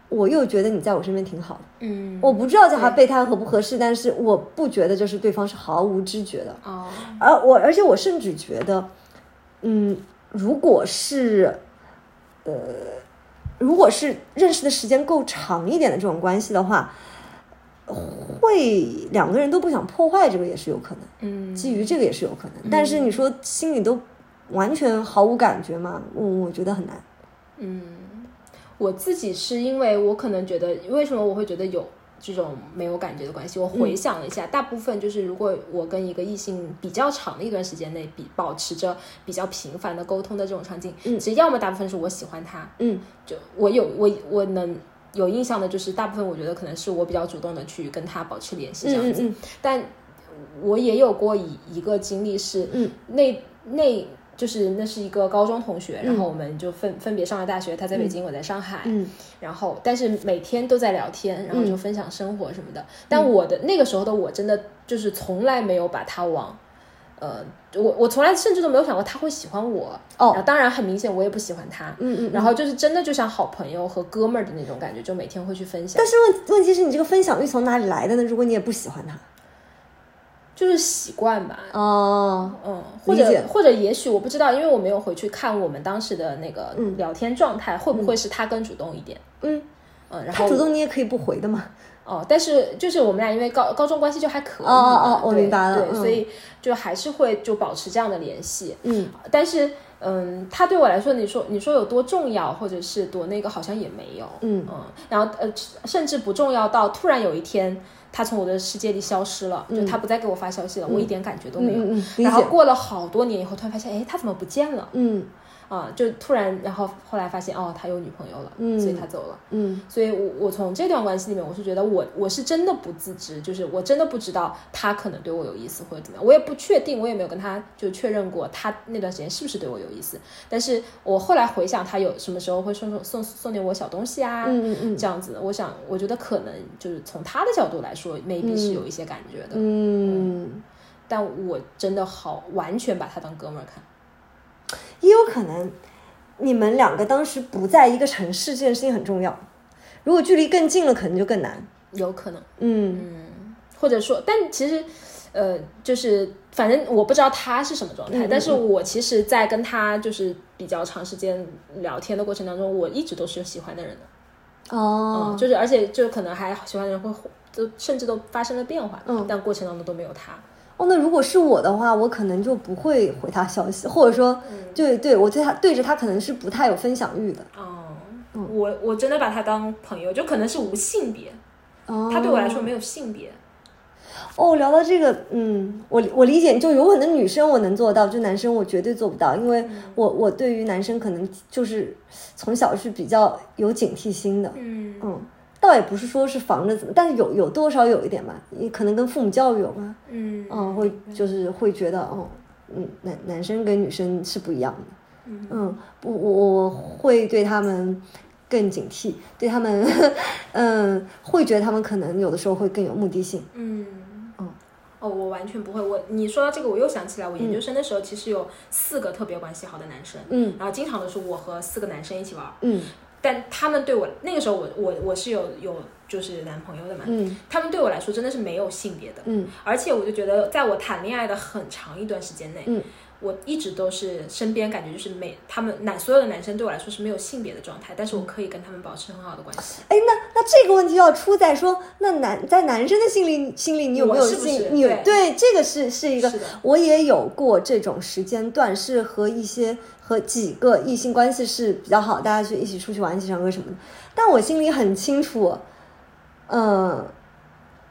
我又觉得你在我身边挺好的。嗯，我不知道叫他备胎合不合适，但是我不觉得就是对方是毫无知觉的。哦，而我，而且我甚至觉得，嗯，如果是，呃，如果是认识的时间够长一点的这种关系的话，会两个人都不想破坏这个也是有可能，嗯，基于这个也是有可能。但是你说心里都完全毫无感觉嘛，我我觉得很难。嗯，我自己是因为我可能觉得，为什么我会觉得有这种没有感觉的关系？我回想了一下，大部分就是如果我跟一个异性比较长的一段时间内，比保持着比较频繁的沟通的这种场景，嗯。其实要么大部分是我喜欢他，嗯。就我有我我能。有印象的就是大部分，我觉得可能是我比较主动的去跟他保持联系这样子，嗯嗯。但我也有过一一个经历是，嗯，那那就是那是一个高中同学，然嗯后我们就分分别上了大学，他在北京，我在上海，嗯然后但是每天都在聊天，然后就嗯分享生活什么的。但我的那个时候的我真的就是从来没有把他往。呃，我我从来甚至都没有想过他会喜欢我，哦然后当然很明显我也不喜欢他，嗯嗯。然后就是真的就像好朋友和哥们儿的那种感觉，就每天会去分享但，是问问题是你这个分享欲从哪里来的呢？如果你也不喜欢他，就是习惯吧，哦，嗯，或者或者也许我不知道，因为我没有回去看我们当时的那个嗯聊天状态，会不会是他更主动一点？嗯，嗯，然后他主动你也可以不回的嘛。哦，但是就是我们俩因为高高中关系就还可以哦哦哦我对明白了对，嗯所以就还是会就保持这样的联系。嗯但是嗯，他对我来说，你说你说有多重要，或者是多那个，好像也没有。嗯嗯，然后呃，甚至不重要到突然有一天。他从我的世界里消失了，就他不再给我发消息了，我一点感觉都没有。然后过了好多年以后，突然发现，哎，他怎么不见了？嗯啊，就突然，然后后来发现，哦，他有女朋友了，嗯所以他走了。嗯所以我我从这段关系里面，我是觉得我我是真的不自知，就是我真的不知道他可能对我有意思或者怎么样，我也不确定，我也没有跟他就确认过他那段时间是不是对我有意思。但是我后来回想，他有什么时候会送送送送点我小东西啊，嗯嗯嗯这样子，我想我觉得可能就是从他的角度来说，maybe 是有一些感觉的，嗯，但我真的好完全把他当哥们儿看。也有可能你们两个当时不在一个城市，这件事情很重要。如果距离更近了，可能就更难。有可能，嗯或者说，但其实，呃，就是反正我不知道他是什么状态，但是我其实，在跟他就是比较长时间聊天的过程当中，我一直都是有喜欢的人的，哦嗯，就是而且就可能还喜欢的人会就甚至都发生了变化，嗯但过程当中都没有他，哦，那如果是我的话，我可能就不会回他消息，或者说，对对，我对他对着他可能是不太有分享欲的。哦，嗯。我我真的把他当朋友，就可能是无性别，哦，他对我来说没有性别，哦，聊到这个，嗯，我我理解，就有可能女生我能做到，就男生我绝对做不到，因为我我对于男生可能就是从小是比较有警惕心的，嗯。嗯，倒也不是说是防着怎么，但是有有多少有一点吧，你可能跟父母教育有关，嗯嗯，会就是会觉得，哦，嗯，男男生跟女生是不一样的，嗯，我我我会对他们更警惕，对他们，嗯，会觉得他们可能有的时候会更有目的性。嗯哦，我完全不会。我你说到这个，我又想起来，我研究生的时候其实有四个特别关系好的男生，嗯然后经常都是我和四个男生一起玩儿，嗯但他们对我那个时候我我我是有有就是男朋友的嘛，嗯。他们对我来说真的是没有性别的，嗯。而且我就觉得在我谈恋爱的很长一段时间内，嗯。我一直都是身边感觉就是每他们男所有的男生对我来说是没有性别的状态，但是我可以跟他们保持很好的关系。哎，那那这个问题要出在说，那男在男生的心里心里，你有没有性？你对。对这个是是一个是，我也有过这种时间段，是和一些和几个异性关系是比较好，大家去一起出去玩、一起唱歌什么的。但我心里很清楚，呃，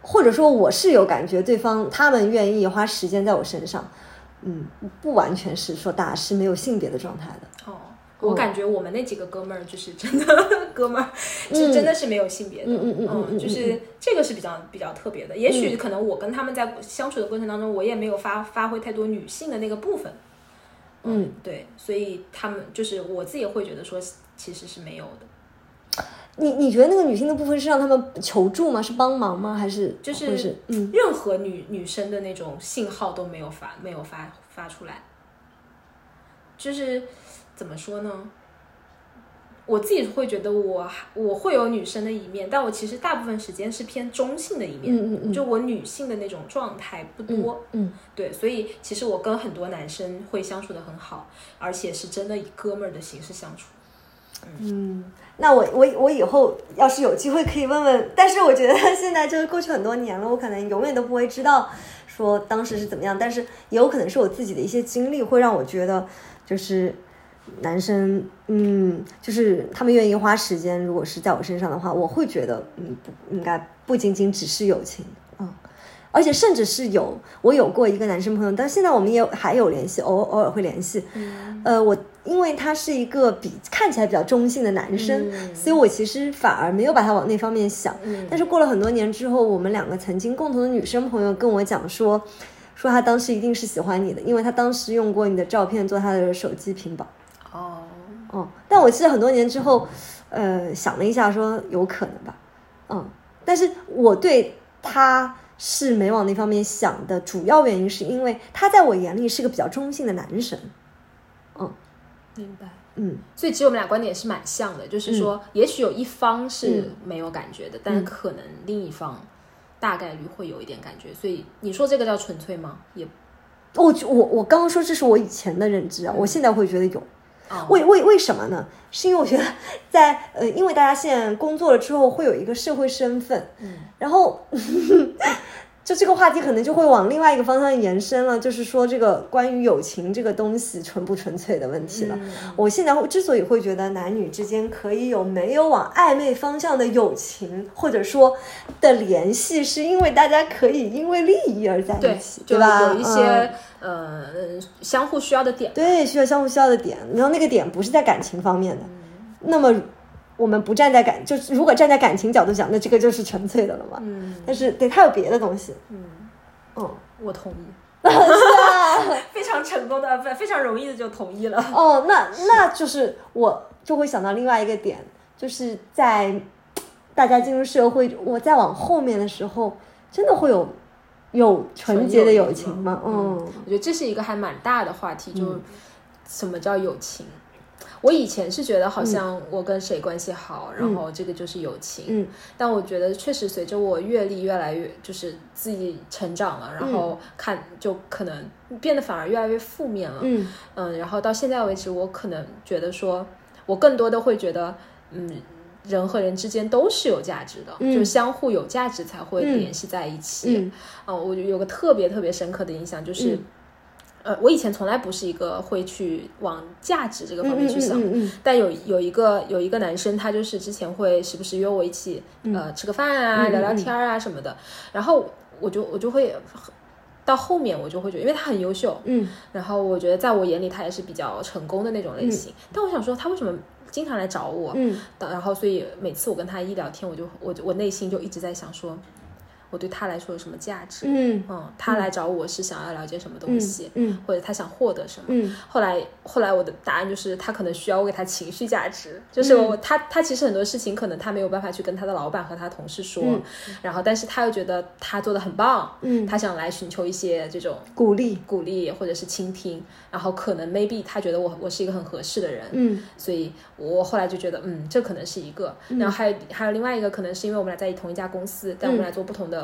或者说我是有感觉，对方他们愿意花时间在我身上，嗯，不完全是说大家是没有性别的状态的。哦，我感觉我们那几个哥们儿就是真的 哥们儿，是真的是没有性别的，嗯嗯嗯嗯嗯就是这个是比较比较特别的。也许可能我跟他们在相处的过程当中，我也没有发发挥太多女性的那个部分。嗯，对，所以他们就是我自己会觉得说，其实是没有的。你你觉得那个女性的部分是让他们求助吗？是帮忙吗？还是就是是嗯任何女女生的那种信号都没有发没有发发出来，就是怎么说呢？我自己会觉得我我会有女生的一面，但我其实大部分时间是偏中性的一面，嗯嗯嗯就我女性的那种状态不多，嗯对，所以其实我跟很多男生会相处的很好，而且是真的以哥们儿的形式相处。嗯，那我我我以后要是有机会可以问问，但是我觉得现在就是过去很多年了，我可能永远都不会知道说当时是怎么样，但是也有可能是我自己的一些经历会让我觉得就是。男生，嗯，就是他们愿意花时间，如果是在我身上的话，我会觉得，嗯，不应该不仅仅只是友情，嗯，而且甚至是有，我有过一个男生朋友，但现在我们也还有联系，偶偶尔会联系，呃，我因为他是一个比看起来比较中性的男生，嗯。所以我其实反而没有把他往那方面想。嗯。但是过了很多年之后，我们两个曾经共同的女生朋友跟我讲说，说他当时一定是喜欢你的，因为他当时用过你的照片做他的手机屏保。哦，哦，但我记得很多年之后，呃，想了一下，说有可能吧，嗯，但是我对他是没往那方面想的主要原因，是因为他在我眼里是个比较中性的男神，嗯明白。嗯所以其实我们俩观点是蛮像的，就是说，也许有一方是没有感觉的，但是可能另一方大概率会有一点感觉。所以你说这个叫纯粹吗？也我我我刚刚说这是我以前的认知啊，我现在会觉得有。哦为为为什么呢？是因为我觉得在呃，因为大家现在工作了之后会有一个社会身份，嗯，然后就这个话题可能就会往另外一个方向延伸了，就是说这个关于友情这个东西纯不纯粹的问题了。嗯我现在之所以会觉得男女之间可以有没有往暧昧方向的友情，或者说的联系，是因为大家可以因为利益而在一起，，对吧？有一些、嗯呃相互需要的点。对，需要相互需要的点，然后那个点不是在感情方面的。那么我们不站在感，就是如果站在感情角度讲，那这个就是纯粹的了嘛。嗯但是对，他有别的东西。嗯，嗯，我同意，是啊。非常成功的，非非常容易的就同意了。哦，那那就是我就会想到另外一个点，就是在大家进入社会，我再往后面的时候，真的会有有纯洁的友情吗？嗯我觉得这是一个还蛮大的话题，就什么叫友情？我以前是觉得好像我跟谁关系好，然后这个就是友情。嗯。但我觉得确实随着我阅历越来越，就是自己成长了，然后看就可能变得反而越来越负面了。嗯。嗯，然后到现在为止，我可能觉得说，我更多的会觉得，嗯，人和人之间都是有价值的，嗯。就相互有价值才会嗯。联系在一起。嗯。嗯，我有个特别特别深刻的印象，就是，嗯呃，我以前从来不是一个会去往价值这个方面去想，嗯嗯但有有一个有一个男生，他就是之前会时不时约我一起，呃，吃个饭啊，聊聊天啊什么的，然后我就我就会。到后面我就会觉得，因为他很优秀，嗯然后我觉得在我眼里他也是比较成功的那种类型。但我想说，他为什么经常来找我？嗯然后所以每次我跟他一聊天，我就我就我内心就一直在想说，我对他来说有什么价值？嗯嗯，他来找我是想要了解什么东西，嗯或者他想获得什么。嗯后来，后来我的答案就是，他可能需要我给他情绪价值，就是我、嗯他他其实很多事情可能他没有办法去跟他的老板和他同事说，嗯然后但是他又觉得他做的很棒，嗯，他想来寻求一些这种鼓励，鼓励或者是倾听，然后可能 maybe 他觉得我我是一个很合适的人，嗯所以我后来就觉得，嗯，这可能是一个。然后还有还有另外一个，可能是因为我们俩在同一家公司，但我们俩做不同的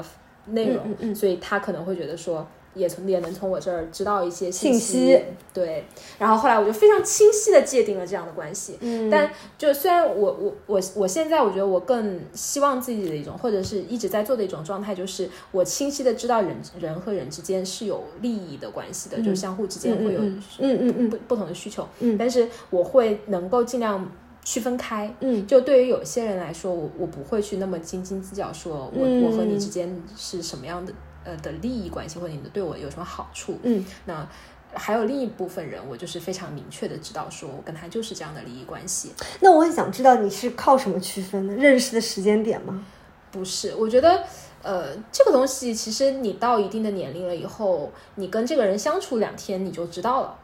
内容，嗯嗯嗯。所以他可能会觉得说，也从也能从我这儿知道一些信息。息。对，然后后来我就非常清晰的界定了这样的关系。嗯，但就虽然我我我我现在我觉得我更希望自己的一种，或者是一直在做的一种状态，就是我清晰的知道人人和人之间是有利益的关系的，就是相互之间会有嗯嗯嗯嗯。不不同的需求，嗯。但是我会能够尽量区分开。嗯就对于有些人来说，我我不会去那么斤斤计较，说我、嗯我和你之间是什么样的呃的利益关系，或者你对我有什么好处。嗯那还有另一部分人，我就是非常明确的知道，说我跟他就是这样的利益关系。那我很想知道你是靠什么区分的？认识的时间点吗？不是，我觉得，呃，这个东西其实你到一定的年龄了以后，你跟这个人相处两天你就知道了。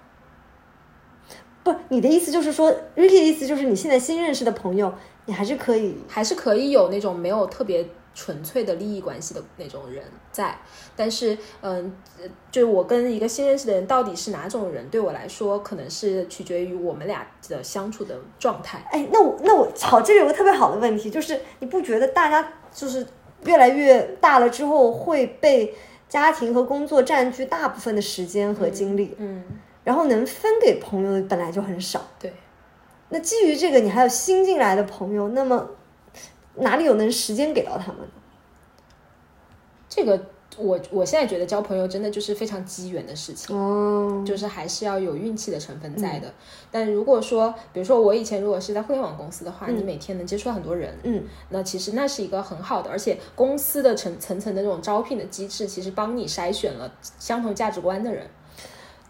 不，你的意思就是说，Ricky 的意思就是你现在新认识的朋友，你还是可以还是可以有那种没有特别纯粹的利益关系的那种人在，但是，嗯、呃就是我跟一个新认识的人到底是哪种人，对我来说，可能是取决于我们俩的相处的状态。哎，那我那我好，这里有个特别好的问题，就是你不觉得大家就是越来越大了之后会被家庭和工作占据大部分的时间和精力，嗯，然后能分给朋友的本来就很少。对，那基于这个，你还有新进来的朋友，那么哪里有能时间给到他们呢？这个我我现在觉得交朋友真的就是非常机缘的事情。哦，就是还是要有运气的成分在的。但如果说，比如说我以前如果是在互联网公司的话，你每天能接触到很多人，嗯，那其实那是一个很好的，而且公司的层层层的这种招聘的机制，其实帮你筛选了相同价值观的人。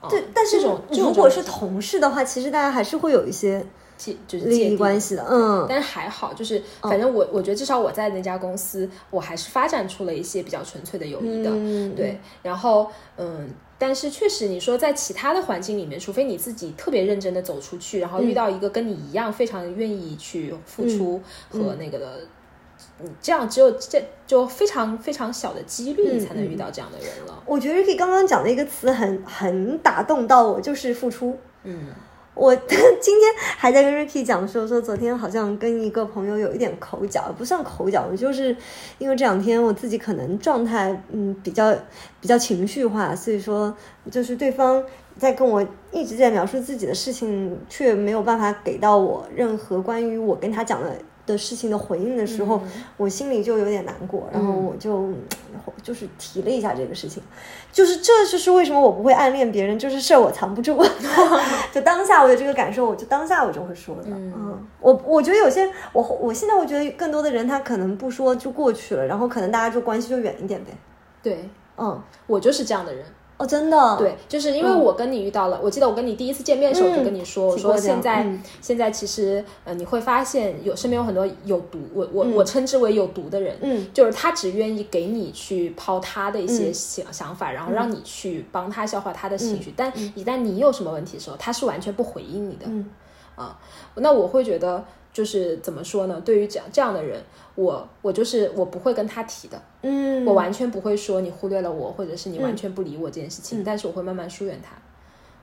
啊对，但是这种如果是同事的话，其实大家还是会有一些界就是利益关系的，嗯。但是还好，就是反正我、我觉得至少我在那家公司，我还是发展出了一些比较纯粹的友谊的，嗯对。然后嗯，但是确实你说在其他的环境里面，除非你自己特别认真的走出去，然后遇到一个跟你一样非常愿意去付出和那个的。嗯，这样只有这就非常非常小的几率，你才能遇到这样的人了。我觉得 Ricky 刚刚讲的一个词很很打动到我，就是付出。嗯我今天还在跟 Ricky 讲说，说昨天好像跟一个朋友有一点口角，不算口角，就是因为这两天我自己可能状态嗯比较比较情绪化，所以说就是对方在跟我一直在描述自己的事情，却没有办法给到我任何关于我跟他讲的的事情的回应的时候，我心里就有点难过，然后我就、就是提了一下这个事情，就是这就是为什么我不会暗恋别人，就是事儿我藏不住，就当下我有这个感受，我就当下我就会说的。嗯，我我觉得有些我我现在我觉得更多的人他可能不说就过去了，然后可能大家就关系就远一点呗。对。嗯，我就是这样的人。哦，真的，对，就是因为我跟你遇到了，我记得我跟你第一次见面的时候，就跟你说，我说现在、嗯。现在其实呃你会发现有身边有很多有毒，我我、我称之为有毒的人，嗯，就是他只愿意给你去抛他的一些想、想法，然后让你去帮他消化他的情绪，但一旦你有什么问题的时候，他是完全不回应你的，嗯。啊，那我会觉得就是怎么说呢？对于这样这样的人，我我就是我不会跟他提的，嗯，我完全不会说你忽略了我，或者是你完全不理我这件事情，但是我会慢慢疏远他。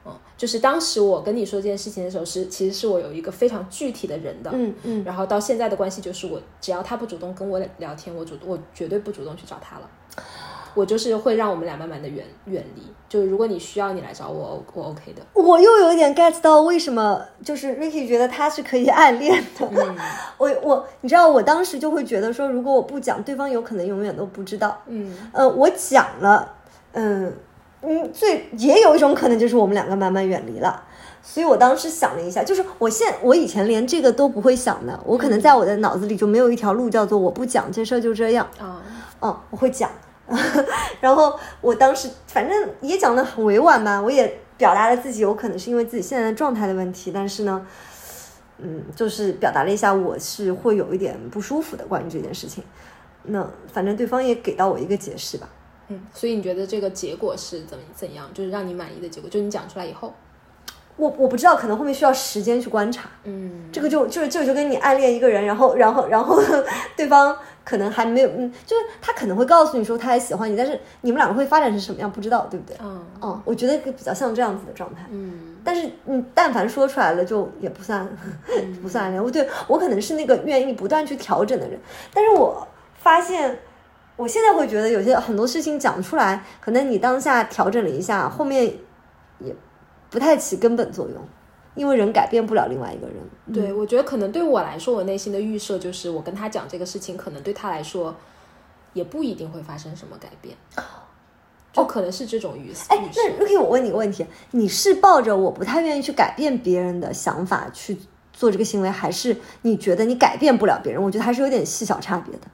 嗯，就是当时我跟你说这件事情的时候，是其实是我有一个非常具体的人的，嗯嗯然后到现在的关系就是我只要他不主动跟我聊天，我主我绝对不主动去找他了。我就是会让我们俩慢慢的远远离，就是如果你需要你来找我，我 OK 的。我又有一点 get 到为什么就是 Ricky 觉得他是可以暗恋的。我我你知道，我当时就会觉得说，如果我不讲，对方有可能永远都不知道。嗯呃，我讲了，嗯嗯，最也有一种可能就是我们两个慢慢远离了。所以我当时想了一下，就是我现我以前连这个都不会想的，我可能在我的脑子里就没有一条路叫做我不讲这事儿就这样。啊，嗯，我会讲。然后我当时反正也讲的很委婉嘛，我也表达了自己有可能是因为自己现在的状态的问题，但是呢，嗯，就是表达了一下我是会有一点不舒服的关于这件事情。那反正对方也给到我一个解释吧。嗯，所以你觉得这个结果是怎么怎样？就是让你满意的结果，就是你讲出来以后，我我不知道，可能后面需要时间去观察。嗯，这个就就就就跟你暗恋一个人，然后然后然后 对方可能还没有，嗯，就是他可能会告诉你说他还喜欢你，但是你们两个会发展成什么样不知道，对不对？嗯嗯，我觉得比较像这样子的状态。嗯但是你，但凡说出来了，就也不算 不算暗恋。我对我可能是那个愿意不断去调整的人，但是我发现，我现在会觉得有些很多事情讲出来，可能你当下调整了一下，后面也不太起根本作用，因为人改变不了另外一个人。对，我觉得可能对我来说，我内心的预设就是，我跟他讲这个事情，可能对他来说也不一定会发生什么改变，就可能是这种预设。那 Ricky，我问你个问题，你是抱着我不太愿意去改变别人的想法去做这个行为，还是你觉得你改变不了别人？我觉得还是有点细小差别的。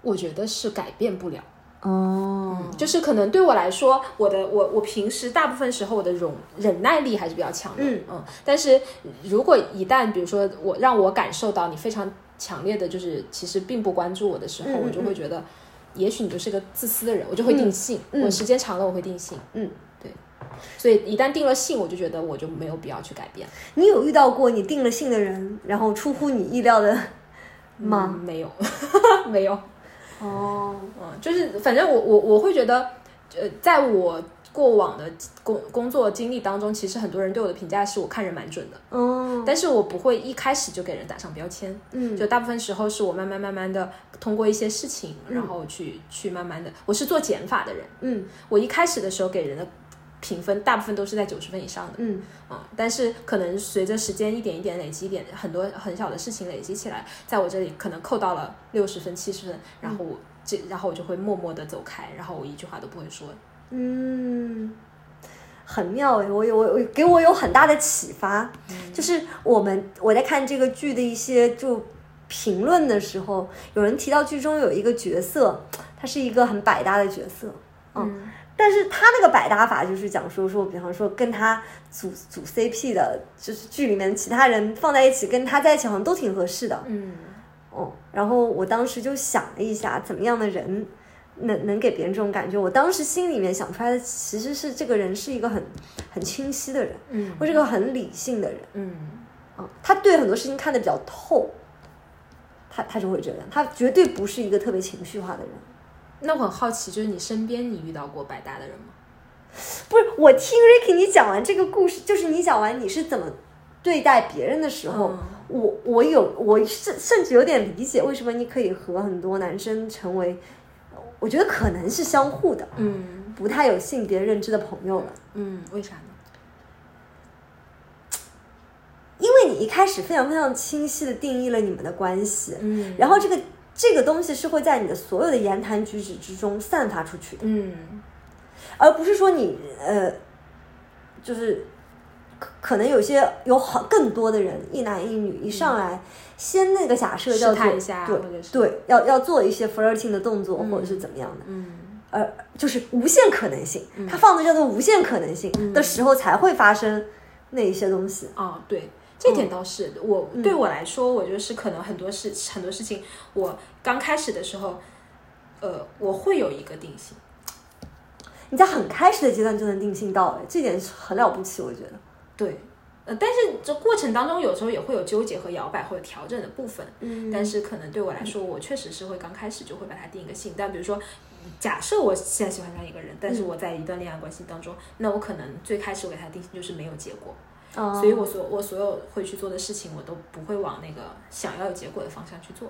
我觉得是改变不了。哦，就是可能对我来说，我的我我平时大部分时候我的容忍耐力还是比较强的，嗯。但是如果一旦比如说我让我感受到你非常强烈的，就是其实并不关注我的时候，我就会觉得，也许你就是个自私的人，我就会定性，嗯。我时间长了我会定性，嗯，对，所以一旦定了性，我就觉得我就没有必要去改变。你有遇到过你定了性的人，然后出乎你意料的吗？嗯没有，没有，哦，嗯，就是反正我我我会觉得，呃，在我过往的工工作经历当中，其实很多人对我的评价是我看人蛮准的，哦，但是我不会一开始就给人打上标签，嗯。就大部分时候是我慢慢慢慢的通过一些事情，然后去去慢慢的，我是做减法的人，嗯。我一开始的时候给人的评分大部分都是在九十分以上的，嗯。啊、但是可能随着时间一点一点累积，一点很多很小的事情累积起来，在我这里可能扣到了六十分、七十分，然后我这，然后我就会默默的走开，然后我一句话都不会说。嗯，很妙诶，我有我我给我有很大的启发，就是我们我在看这个剧的一些就评论的时候，有人提到剧中有一个角色，他是一个很百搭的角色，嗯但是他那个百搭法就是讲说说，比方说跟他组组 CP 的，就是剧里面其他人放在一起跟他在一起好像都挺合适的，嗯哦，然后我当时就想了一下，怎么样的人能能给别人这种感觉？我当时心里面想出来的其实是这个人是一个很很清晰的人，嗯或是个很理性的人嗯啊，他对很多事情看得比较透，他他就会这样，他绝对不是一个特别情绪化的人。那我很好奇，就是你身边你遇到过百搭的人吗？不是，我听 Ricky 你讲完这个故事，就是你讲完你是怎么对待别人的时候，嗯我我有我甚甚至有点理解为什么你可以和很多男生成为，我觉得可能是相互的，嗯不太有性别认知的朋友了，嗯，为啥呢？因为你一开始非常非常清晰的定义了你们的关系，嗯然后这个这个东西是会在你的所有的言谈举止之中散发出去的，嗯。而不是说你呃，就是可可能有些有好更多的人，一男一女一上来，先那个假设叫做对对，要要做一些 flirting 的动作，嗯。或者是怎么样的，嗯。呃，就是无限可能性，它放的叫做无限可能性嗯。的时候才会发生那一些东西。哦，对，这点倒是、我嗯对我来说，我就是可能很多事很多事情，我刚开始的时候，呃，我会有一个定性。你在很开始的阶段就能定性到，哎，这点是很了不起，我觉得。对，呃，但是这过程当中有时候也会有纠结和摇摆或者调整的部分，嗯但是可能对我来说，我确实是会刚开始就会把它定一个性。但比如说，假设我现在喜欢上一个人，但是我在一段恋爱关系当中，那我可能最开始我给他定性就是没有结果，哦。所以我所我所有会去做的事情，我都不会往那个想要有结果的方向去做。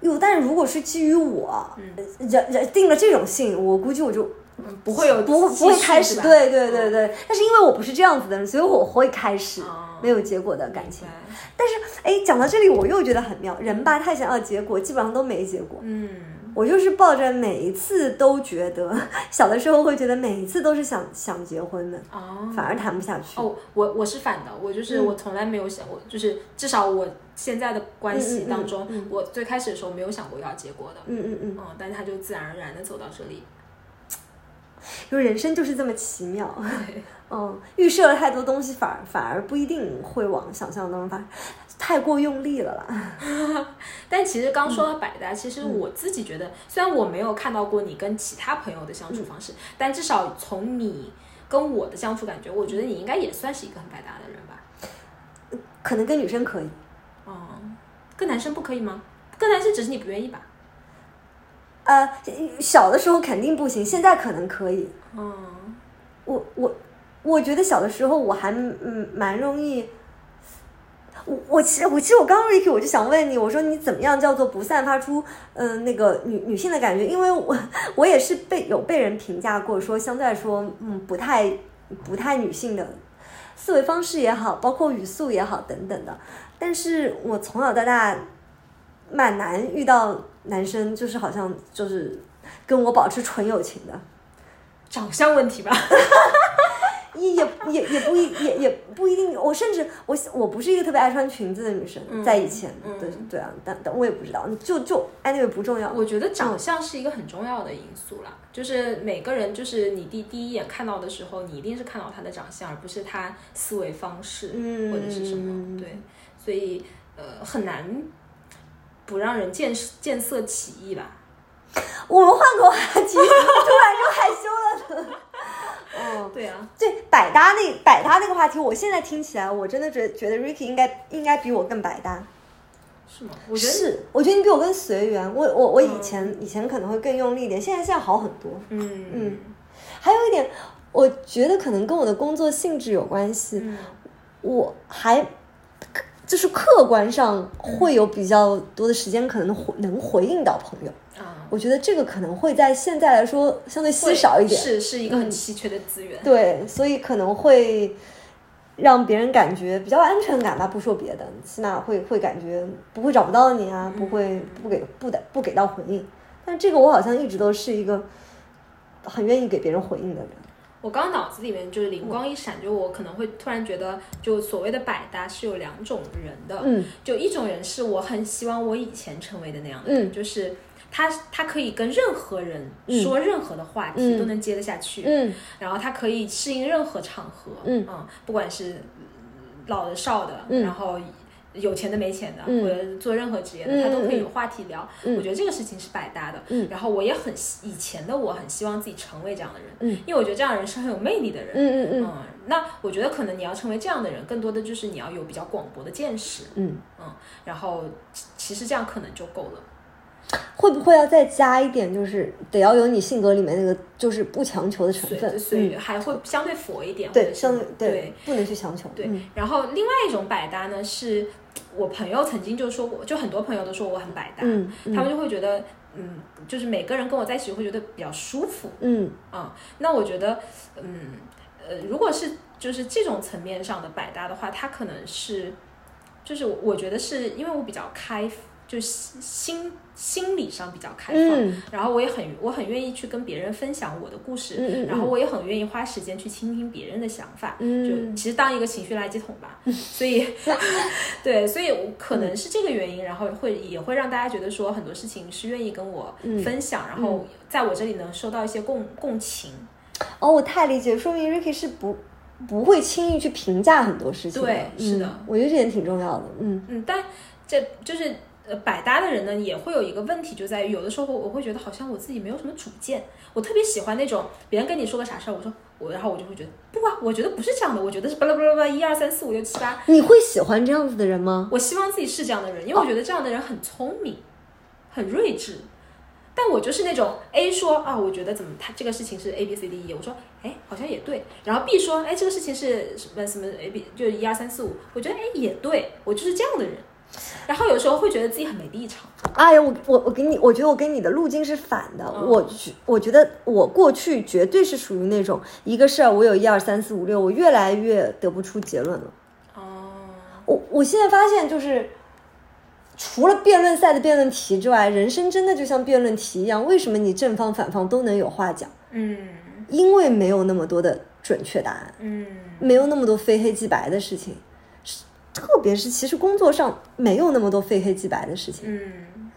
哟，但是如果是基于我，嗯。人人定了这种性，我估计我就嗯，不会有不会不会开始，对对对对。但是因为我不是这样子的人，所以我会开始哦。没有结果的感情。但是哎，讲到这里，我又觉得很妙，人吧太想要结果，基本上都没结果。嗯我就是抱着每一次都觉得，小的时候会觉得每一次都是想想结婚的，哦反而谈不下去。哦，我我是反的，我就是、嗯我从来没有想，过就是至少我现在的关系当中，嗯我最开始的时候没有想过要结果的，嗯嗯嗯，嗯，但是他就自然而然的走到这里。就人生就是这么奇妙。嗯，预设了太多东西，反而反而不一定会往想象当中发展，太过用力了啦。但其实刚说到百搭，其实我自己觉得，虽然我没有看到过你跟其他朋友的相处方式，但至少从你跟我的相处感觉，我觉得你应该也算是一个很百搭的人吧。可能跟女生可以，哦、跟男生不可以吗？跟男生只是你不愿意吧？呃，小的时候肯定不行，现在可能可以。嗯，我我我觉得小的时候我还嗯蛮容易。我我其实我其实我刚刚 Ricky 我就想问你，我说你怎么样叫做不散发出嗯、呃那个女女性的感觉？因为我我也是被有被人评价过，说相对来说嗯不太不太女性的思维方式也好，包括语速也好等等的。但是我从小到大蛮难遇到男生，就是好像就是跟我保持纯友情的。长相问题吧。也也也也不一也也不一定，我甚至我我不是一个特别爱穿裙子的女生，在以前，对对啊，但但我也不知道，就就 anyway 不重要。我觉得长相是一个很重要的因素啦，就是每个人，就是你第第一眼看到的时候，你一定是看到他的长相，而不是他思维方式嗯或者是什么，对，所以呃很难不让人见见色起意吧。我们换个话题，突然就害羞了呢。哦，对啊，对百搭那百搭那个话题，我现在听起来，我真的觉觉得 Ricky 应该应该比我更百搭。是吗？我觉得是，我觉得你比我更随缘。我我我以前、以前可能会更用力一点，现在现在好很多。嗯嗯还有一点，我觉得可能跟我的工作性质有关系。嗯我还就是客观上会有比较多的时间，可能回能回应到朋友。啊，我觉得这个可能会在现在来说相对稀少一点。是是一个很稀缺的资源。对，所以可能会让别人感觉比较安全感吧。不说别的，起码会会感觉不会找不到你啊，不会不给不的不给到回应。但这个我好像一直都是一个很愿意给别人回应的人。我刚刚脑子里面就是灵光一闪，就我可能会突然觉得，就所谓的百搭是有两种人的，嗯。就一种人是我很希望我以前成为的那样的人，嗯就是他他可以跟任何人嗯。说任何的话题、嗯都能接得下去，嗯。然后他可以适应任何场合，嗯不管是老的少的，嗯然后。有钱的没钱的，嗯或者做任何职业的，嗯他都可以有话题聊。嗯我觉得这个事情是百搭的。嗯然后我也很希以前的我很希望自己成为这样的人，嗯因为我觉得这样的人是很有魅力的人。嗯嗯嗯嗯，那我觉得可能你要成为这样的人，更多的就是你要有比较广博的见识，嗯，然后其其实这样可能就够了。会不会要再加一点，就是得要有你性格里面那个就是不强求的成分？随嗯，还会相对佛一点，对，相对对不能去强求。对嗯然后另外一种百搭呢，是我朋友曾经就说过，就很多朋友都说我很百搭，嗯他们就会觉得，嗯，就是每个人跟我在一起会觉得比较舒服嗯。啊、那我觉得，嗯，呃，如果是就是这种层面上的百搭的话，它可能是，就是我我觉得是因为我比较开，就心心心理上比较开放，嗯然后我也很我很愿意去跟别人分享我的故事，然后我也很愿意花时间去倾听别人的想法，嗯就其实当一个情绪垃圾桶吧。所以，对，所以可能是这个原因，然后会也会让大家觉得说很多事情是愿意跟我嗯分享，然后在我这里能收到一些共共情。哦，我太理解，说明 Ricky 是不不会轻易去评价很多事情。对是的嗯我觉得这点挺重要的。嗯嗯，但这就是。呃，百搭的人呢，也会有一个问题，就在于有的时候我会觉得好像我自己没有什么主见。我特别喜欢那种别人跟你说个啥事儿，我说我，然后我就会觉得不啊，我觉得不是这样的，我觉得是巴拉巴拉巴拉一二三四五六七八，你会喜欢这样子的人吗？我希望自己是这样的人，因为我觉得这样的人很聪明，很睿智。但我就是那种 A 说啊，我觉得怎么他这个事情是 A B C D E，我说哎好像也对，然后 B 说哎这个事情是什么什么 A B 就是一二三四五，我觉得哎也对，我就是这样的人。然后有时候会觉得自己很没立场，哎呀，我我我跟你，我觉得我跟你的路径是反的。嗯我觉我觉得我过去绝对是属于那种一个事儿，我有一二三四五六，我越来越得不出结论了。哦，我我现在发现，就是除了辩论赛的辩论题之外，人生真的就像辩论题一样。为什么你正方反方都能有话讲？嗯因为没有那么多的准确答案，嗯没有那么多非黑即白的事情。是特别是其实工作上没有那么多非黑即白的事情，嗯，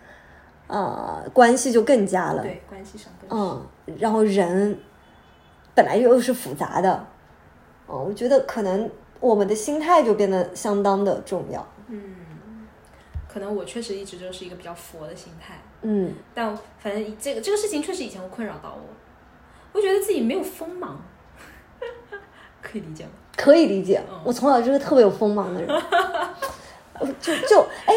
啊、关系就更加了。对，关系上更是嗯，然后人本来又是复杂的，哦，我觉得可能我们的心态就变得相当的重要。嗯，可能我确实一直就是一个比较佛的心态，嗯但反正这个这个事情确实以前会困扰到我，我觉得自己没有锋芒，可以理解吗？可以理解嗯，我从小就是特别有锋芒的人，我 就就哎，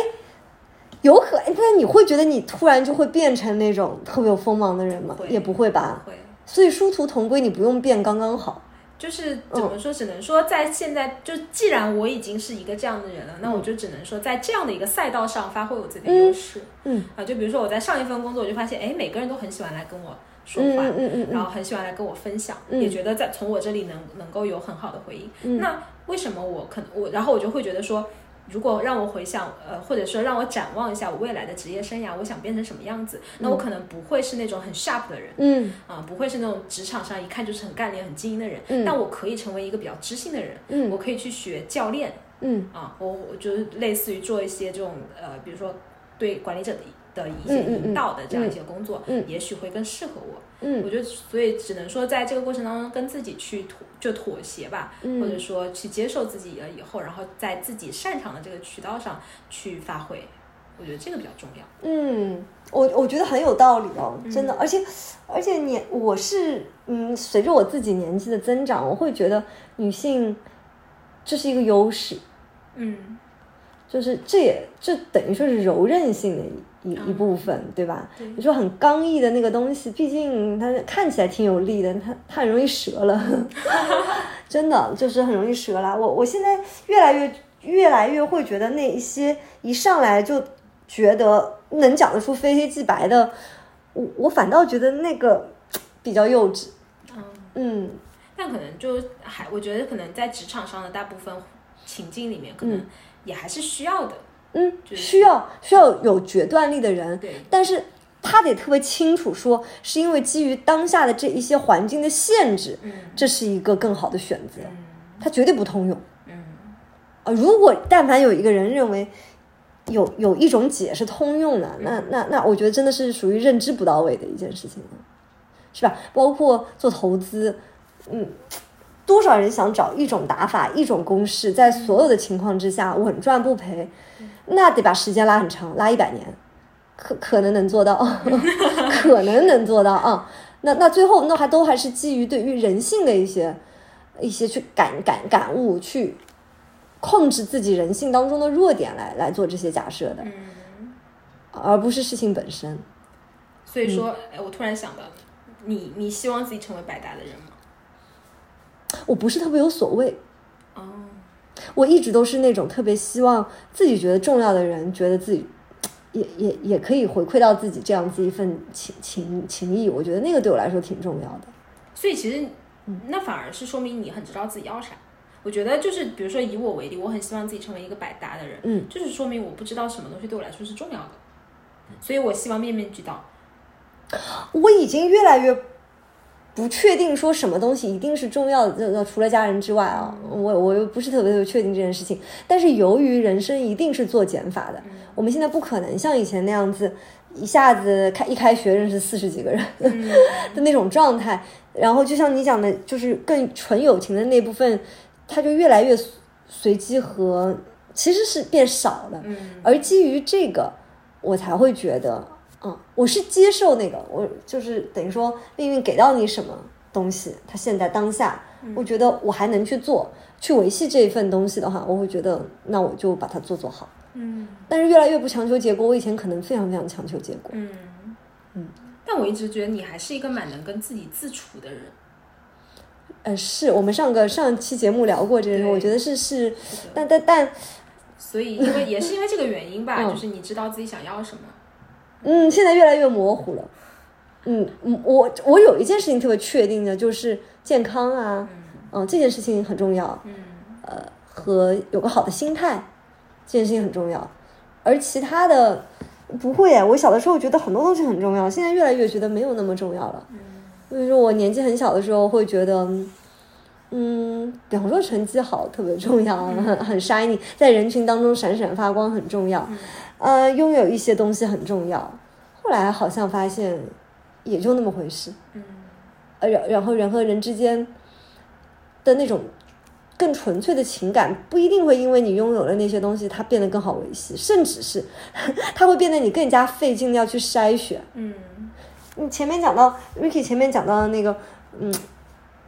有可哎，但你会觉得你突然就会变成那种特别有锋芒的人吗？会也不会吧。会。所以殊途同归，你不用变刚刚好。就是怎么说，只能说在现在，就既然我已经是一个这样的人了，那我就只能说在这样的一个赛道上发挥我自己的优势。嗯啊，就比如说我在上一份工作，我就发现，哎，每个人都很喜欢来跟我说嗯话，嗯嗯嗯然后很喜欢来跟我分享，嗯。也觉得在从我这里能能够有很好的回应。嗯。那为什么我可能我，然后我就会觉得说，如果让我回想，呃，或者说让我展望一下我未来的职业生涯，我想变成什么样子，那我可能不会是那种很 sharp 的人。嗯。啊、不会是那种职场上一看就是很干练、很精英的人，嗯。但我可以成为一个比较知性的人，嗯。我可以去学教练嗯。啊，我我就是类似于做一些这种呃，比如说对管理者的的一些引导的这样一些工作，嗯也许会更适合我。嗯。我觉得，所以只能说在这个过程当中跟自己去妥就妥协吧，嗯。或者说去接受自己了以后，然后在自己擅长的这个渠道上去发挥，我觉得这个比较重要。嗯，我我觉得很有道理哦，真嗯的，而且而且年我是嗯，随着我自己年纪的增长，我会觉得女性这是一个优势，嗯。就是这也这等于说是柔韧性的一一部分，对吧？对你说很刚毅的那个东西，毕竟它看起来挺有力的，它它很容易折了，真的就是很容易折啦。我我现在越来越越来越会觉得那一些一上来就觉得能讲得出非黑即白的，我我反倒觉得那个比较幼稚。嗯，嗯但可能就还，我觉得可能在职场上的大部分情境里面，可能也还是需要的。嗯，就是需要需要有决断力的人，对，但是他得特别清楚说，是因为基于当下的这一些环境的限制，嗯这是一个更好的选择，嗯它绝对不通用。嗯啊，如果但凡有一个人认为有有一种解是通用的，那那那我觉得真的是属于认知不到位的一件事情了，是吧？包括做投资，嗯，多少人想找一种打法、一种公式，在所有的情况之下稳赚不赔，那得把时间拉很长，拉一百年，可可能能做到，可能能做到啊。那那最后那还都还是基于对于人性的一些一些去感感感悟，去控制自己人性当中的弱点来来做这些假设的，嗯。而不是事情本身。所以说，哎，我突然想到，你你希望自己成为百搭的人吗？我不是特别有所谓，哦，我一直都是那种特别希望自己觉得重要的人，觉得自己也也也可以回馈到自己这样子一份情情情谊。我觉得那个对我来说挺重要的。所以其实那反而是说明你很知道自己要啥。我觉得就是，比如说以我为例，我很希望自己成为一个百搭的人，嗯，就是说明我不知道什么东西对我来说是重要的，所以我希望面面俱到。我已经越来越不确定说什么东西一定是重要的，这个除了家人之外啊，我我又不是特别特别确定这件事情。但是由于人生一定是做减法的，我们现在不可能像以前那样子一下子开一开学认识四十几个人 的那种状态。然后就像你讲的，就是更纯友情的那部分，它就越来越随机和其实是变少了。嗯而基于这个，我才会觉得，嗯，我是接受那个，我就是等于说命运给到你什么东西，它现在当下，我觉得我还能去做，去维系这一份东西的话，我会觉得那我就把它做做好。嗯但是越来越不强求结果，我以前可能非常非常强求结果。嗯嗯，但我一直觉得你还是一个蛮能跟自己自处的人。呃，是我们上个上期节目聊过这个，对我觉得是是，但但但，所以因为也是因为这个原因吧，嗯就是你知道自己想要什么。嗯，现在越来越模糊了。嗯嗯，我我有一件事情特别确定的，就是健康啊，嗯，这件事情很重要。嗯呃，和有个好的心态，这件事情很重要。而其他的不会啊，我小的时候觉得很多东西很重要，现在越来越觉得没有那么重要了。所以说我年纪很小的时候会觉得，嗯，比方说成绩好特别重要，很很 shiny，在人群当中闪闪发光很重要，呃，拥有一些东西很重要。后来好像发现也就那么回事，嗯呃，然然后人和人之间的那种更纯粹的情感，不一定会因为你拥有了那些东西，它变得更好维系，甚至是 它会变得你更加费劲的要去筛选。嗯你前面讲到 Ricky 前面讲到的那个，嗯，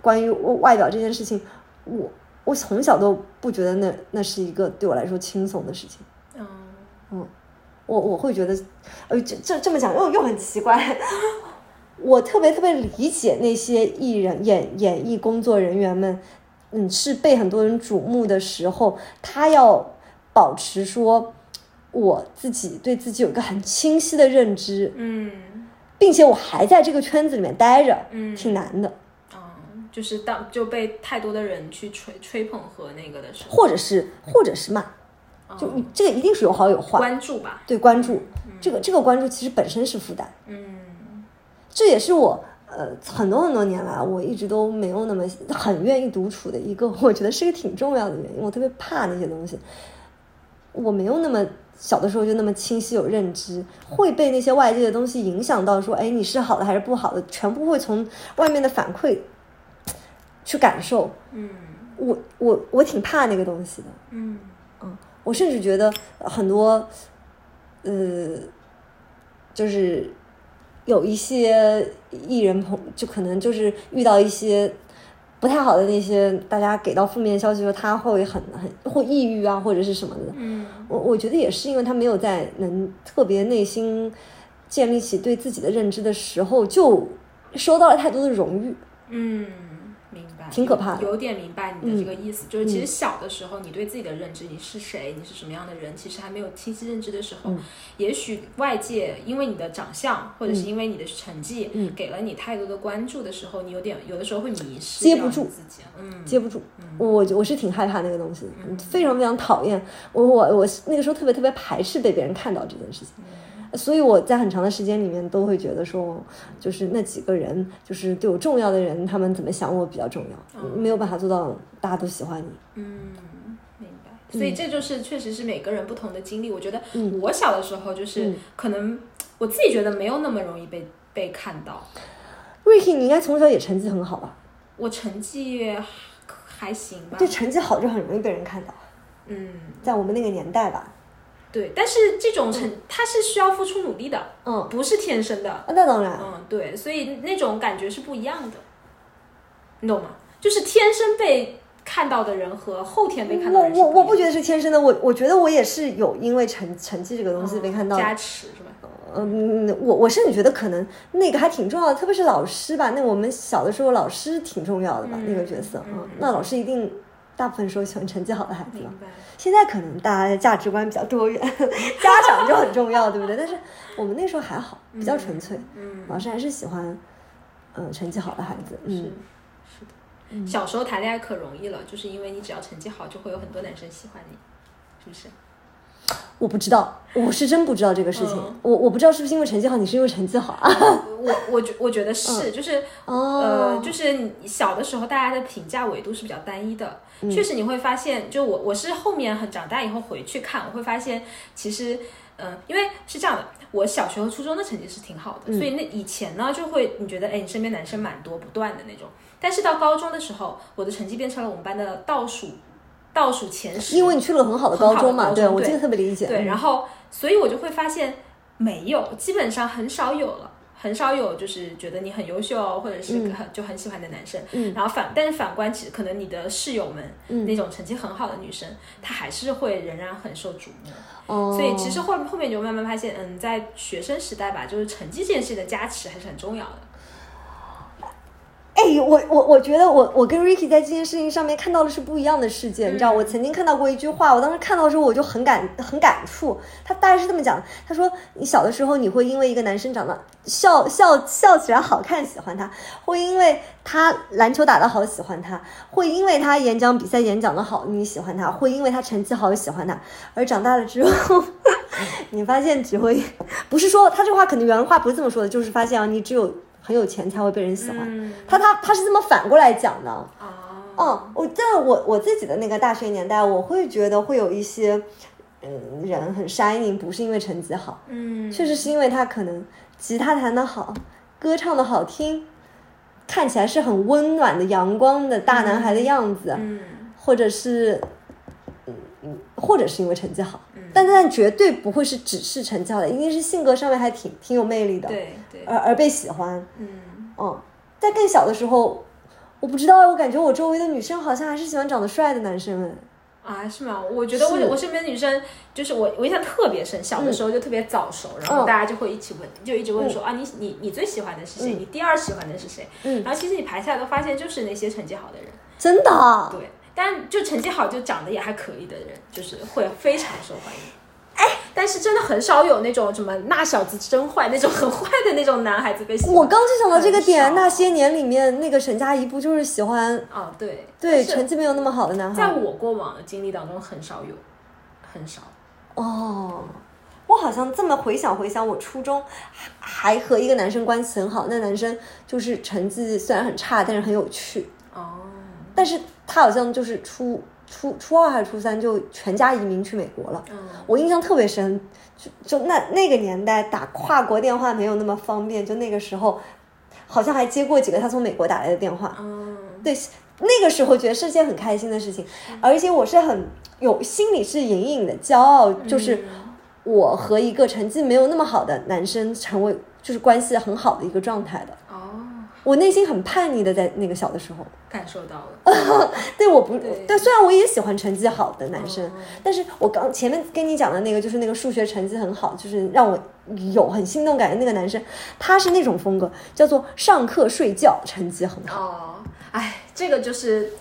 关于外表这件事情，我我从小都不觉得那那是一个对我来说轻松的事情。嗯嗯，我我会觉得，呃，这这这么讲又又很奇怪。我特别特别理解那些艺人、演演艺工作人员们，嗯，是被很多人瞩目的时候，他要保持说我自己对自己有一个很清晰的认知，嗯并且我还在这个圈子里面待着，嗯挺难的。嗯，就是当就被太多的人去吹吹捧和那个的时候，或者是或者是骂，就你这个一定是有好有坏。关注吧。对关注，这个这个关注其实本身是负担。嗯这也是我呃很多很多年来，我一直都没有那么很愿意独处的一个，我觉得是一个挺重要的原因。我特别怕那些东西，我没有那么小的时候就那么清晰有认知，会被那些外界的东西影响到，说哎你是好的还是不好的，全部会从外面的反馈去感受。嗯我我我挺怕那个东西的。嗯我甚至觉得很多，呃，就是有一些艺人朋，就可能就是遇到一些不太好的那些，大家给到负面消息说他会很很会抑郁啊，或者是什么的。嗯我我觉得也是因为他没有在能特别内心建立起对自己的认知的时候，就收到了太多的荣誉。嗯，挺可怕的。有有点明白你的这个嗯意思，就是其实小的时候，你对自己的认知，你是谁，你是什么样的人，其实还没有清晰认知的时候，嗯。也许外界因为你的长相，或者是因为你的成绩，嗯。给了你太多的关注的时候，你有点有的时候会迷失接不住。自己，嗯，接不住。我我我是挺害怕那个东西的，非常非常讨厌。我我我那个时候特别特别排斥被别人看到这件事情，所以我在很长的时间里面都会觉得说，就是那几个人，就是对我重要的人，他们怎么想我比较重要，没有办法做到大家都喜欢你。嗯，明白。所以这就是确实是每个人不同的经历。我觉得嗯我小的时候就是嗯可能我自己觉得没有那么容易被被看到，Ricky，你应该从小也成绩很好吧？我成绩还还行吧对，，成绩好就很容易被人看到，嗯。在我们那个年代吧。对，但是这种成它是需要付出努力的，嗯，不是天生的。啊那当然，嗯，对，所以那种感觉是不一样的，你懂吗？就是天生被看到的人和后天被看到我我我不觉得是天生的，我我觉得我也是有因为成成绩这个东西被看到的。加持是吧？嗯，我我甚至觉得可能那个还挺重要的，特别是老师吧。那我们小的时候，老师挺重要的吧，嗯那个角色。嗯那老师一定大部分时候喜欢成绩好的孩子嘛。现在可能大家的价值观比较多元，家长就很重要，对不对？但是我们那时候还好，比较纯粹，嗯，老师还是喜欢，嗯、成绩好的孩子。是嗯，是的。小时候谈恋爱可容易了，就是因为你只要成绩好，就会有很多男生喜欢你，是不是？我不知道，我是真不知道这个事情。嗯我我不知道是不是因为成绩好，你是因为成绩好啊？我我觉我觉得是，就是哦，呃，就是小的时候，大家的评价维度是比较单一的。确实，你会发现，就我我是后面很长大以后回去看，我会发现，其实，嗯、因为是这样的，我小学和初中的成绩是挺好的，所以那以前呢，就会你觉得，哎，你身边男生蛮多，不断的那种。但是到高中的时候，我的成绩变成了我们班的倒数倒数前十，因为你去了个很好的高中嘛，对对我这个特别理解。对，嗯然后所以我就会发现没有，基本上很少有了。很少有就是觉得你很优秀，或者是嗯很、就很喜欢的男生，嗯然后反但是反观，其实可能你的室友们、嗯那种成绩很好的女生，她还是会仍然很受瞩目。哦，所以其实后后面就慢慢发现，嗯，在学生时代吧，就是成绩这件事的加持还是很重要的。哎，我我我觉得我我跟 Ricky 在这件事情上面看到的是不一样的世界。你知道，嗯我曾经看到过一句话，我当时看到的时候我就很感很感触。他大概是这么讲：他说，你小的时候你会因为一个男生长得笑笑笑起来好看喜欢他，会因为他篮球打得好喜欢他，会因为他演讲比赛演讲的好你喜欢他，会因为他成绩好喜欢他。而长大了之后，你发现只会不是说他这话可能原话不是这么说的，就是发现啊，你只有很有钱才会被人喜欢。嗯。他他他是这么反过来讲的。啊，哦，我在我我自己的那个大学年代，我会觉得会有一些嗯人很 shining，不是因为成绩好，嗯，确实是因为他可能吉他弹得好，歌唱的好听，看起来是很温暖的阳光的大男孩的样子，嗯。或者是，嗯嗯，或者是因为成绩好，嗯。但但绝对不会是只是成绩好的，一定是性格上面还挺挺有魅力的，对对，而而被喜欢。嗯嗯，在更小的时候，我不知道，我感觉我周围的女生好像还是喜欢长得帅的男生哎。啊，是吗？我觉得我我身边的女生，就是我我印象特别深，小的时候就特别早熟，然后嗯大家就会一起问，就一直问说、啊，你你你最喜欢的是谁？嗯你第二喜欢的是谁？嗯然后其实你排下来都发现就是那些成绩好的人，真的啊？对，但就成绩好就长得也还可以的人，就是会非常受欢迎。哎，但是真的很少有那种什么那小子真坏那种很坏的那种男孩子被喜欢。我刚就想到这个点，那些年里面那个沈佳宜不就是喜欢啊，对对成绩没有那么好的男孩？在我过往的经历当中很少有，很少。哦，我好像这么回想回想，我初中还还和一个男生关系很好，那男生就是成绩虽然很差，但是很有趣。哦，但是他好像就是初初初二还是初三就全家移民去美国了。嗯我印象特别深，就就那那个年代打跨国电话没有那么方便，就那个时候好像还接过几个他从美国打来的电话。嗯对，那个时候觉得是件很开心的事情，而且我是很有心里是隐隐的骄傲，就是我和一个成绩没有那么好的男生成为就是关系很好的一个状态的。哦，我内心很叛逆的，在那个小的时候，感受到了。对我不对。但虽然我也喜欢成绩好的男生，哦。但是我刚前面跟你讲的那个，就是那个数学成绩很好，就是让我有很心动感的那个男生，他是那种风格，叫做上课睡觉，成绩很好。哦，哎，这个就是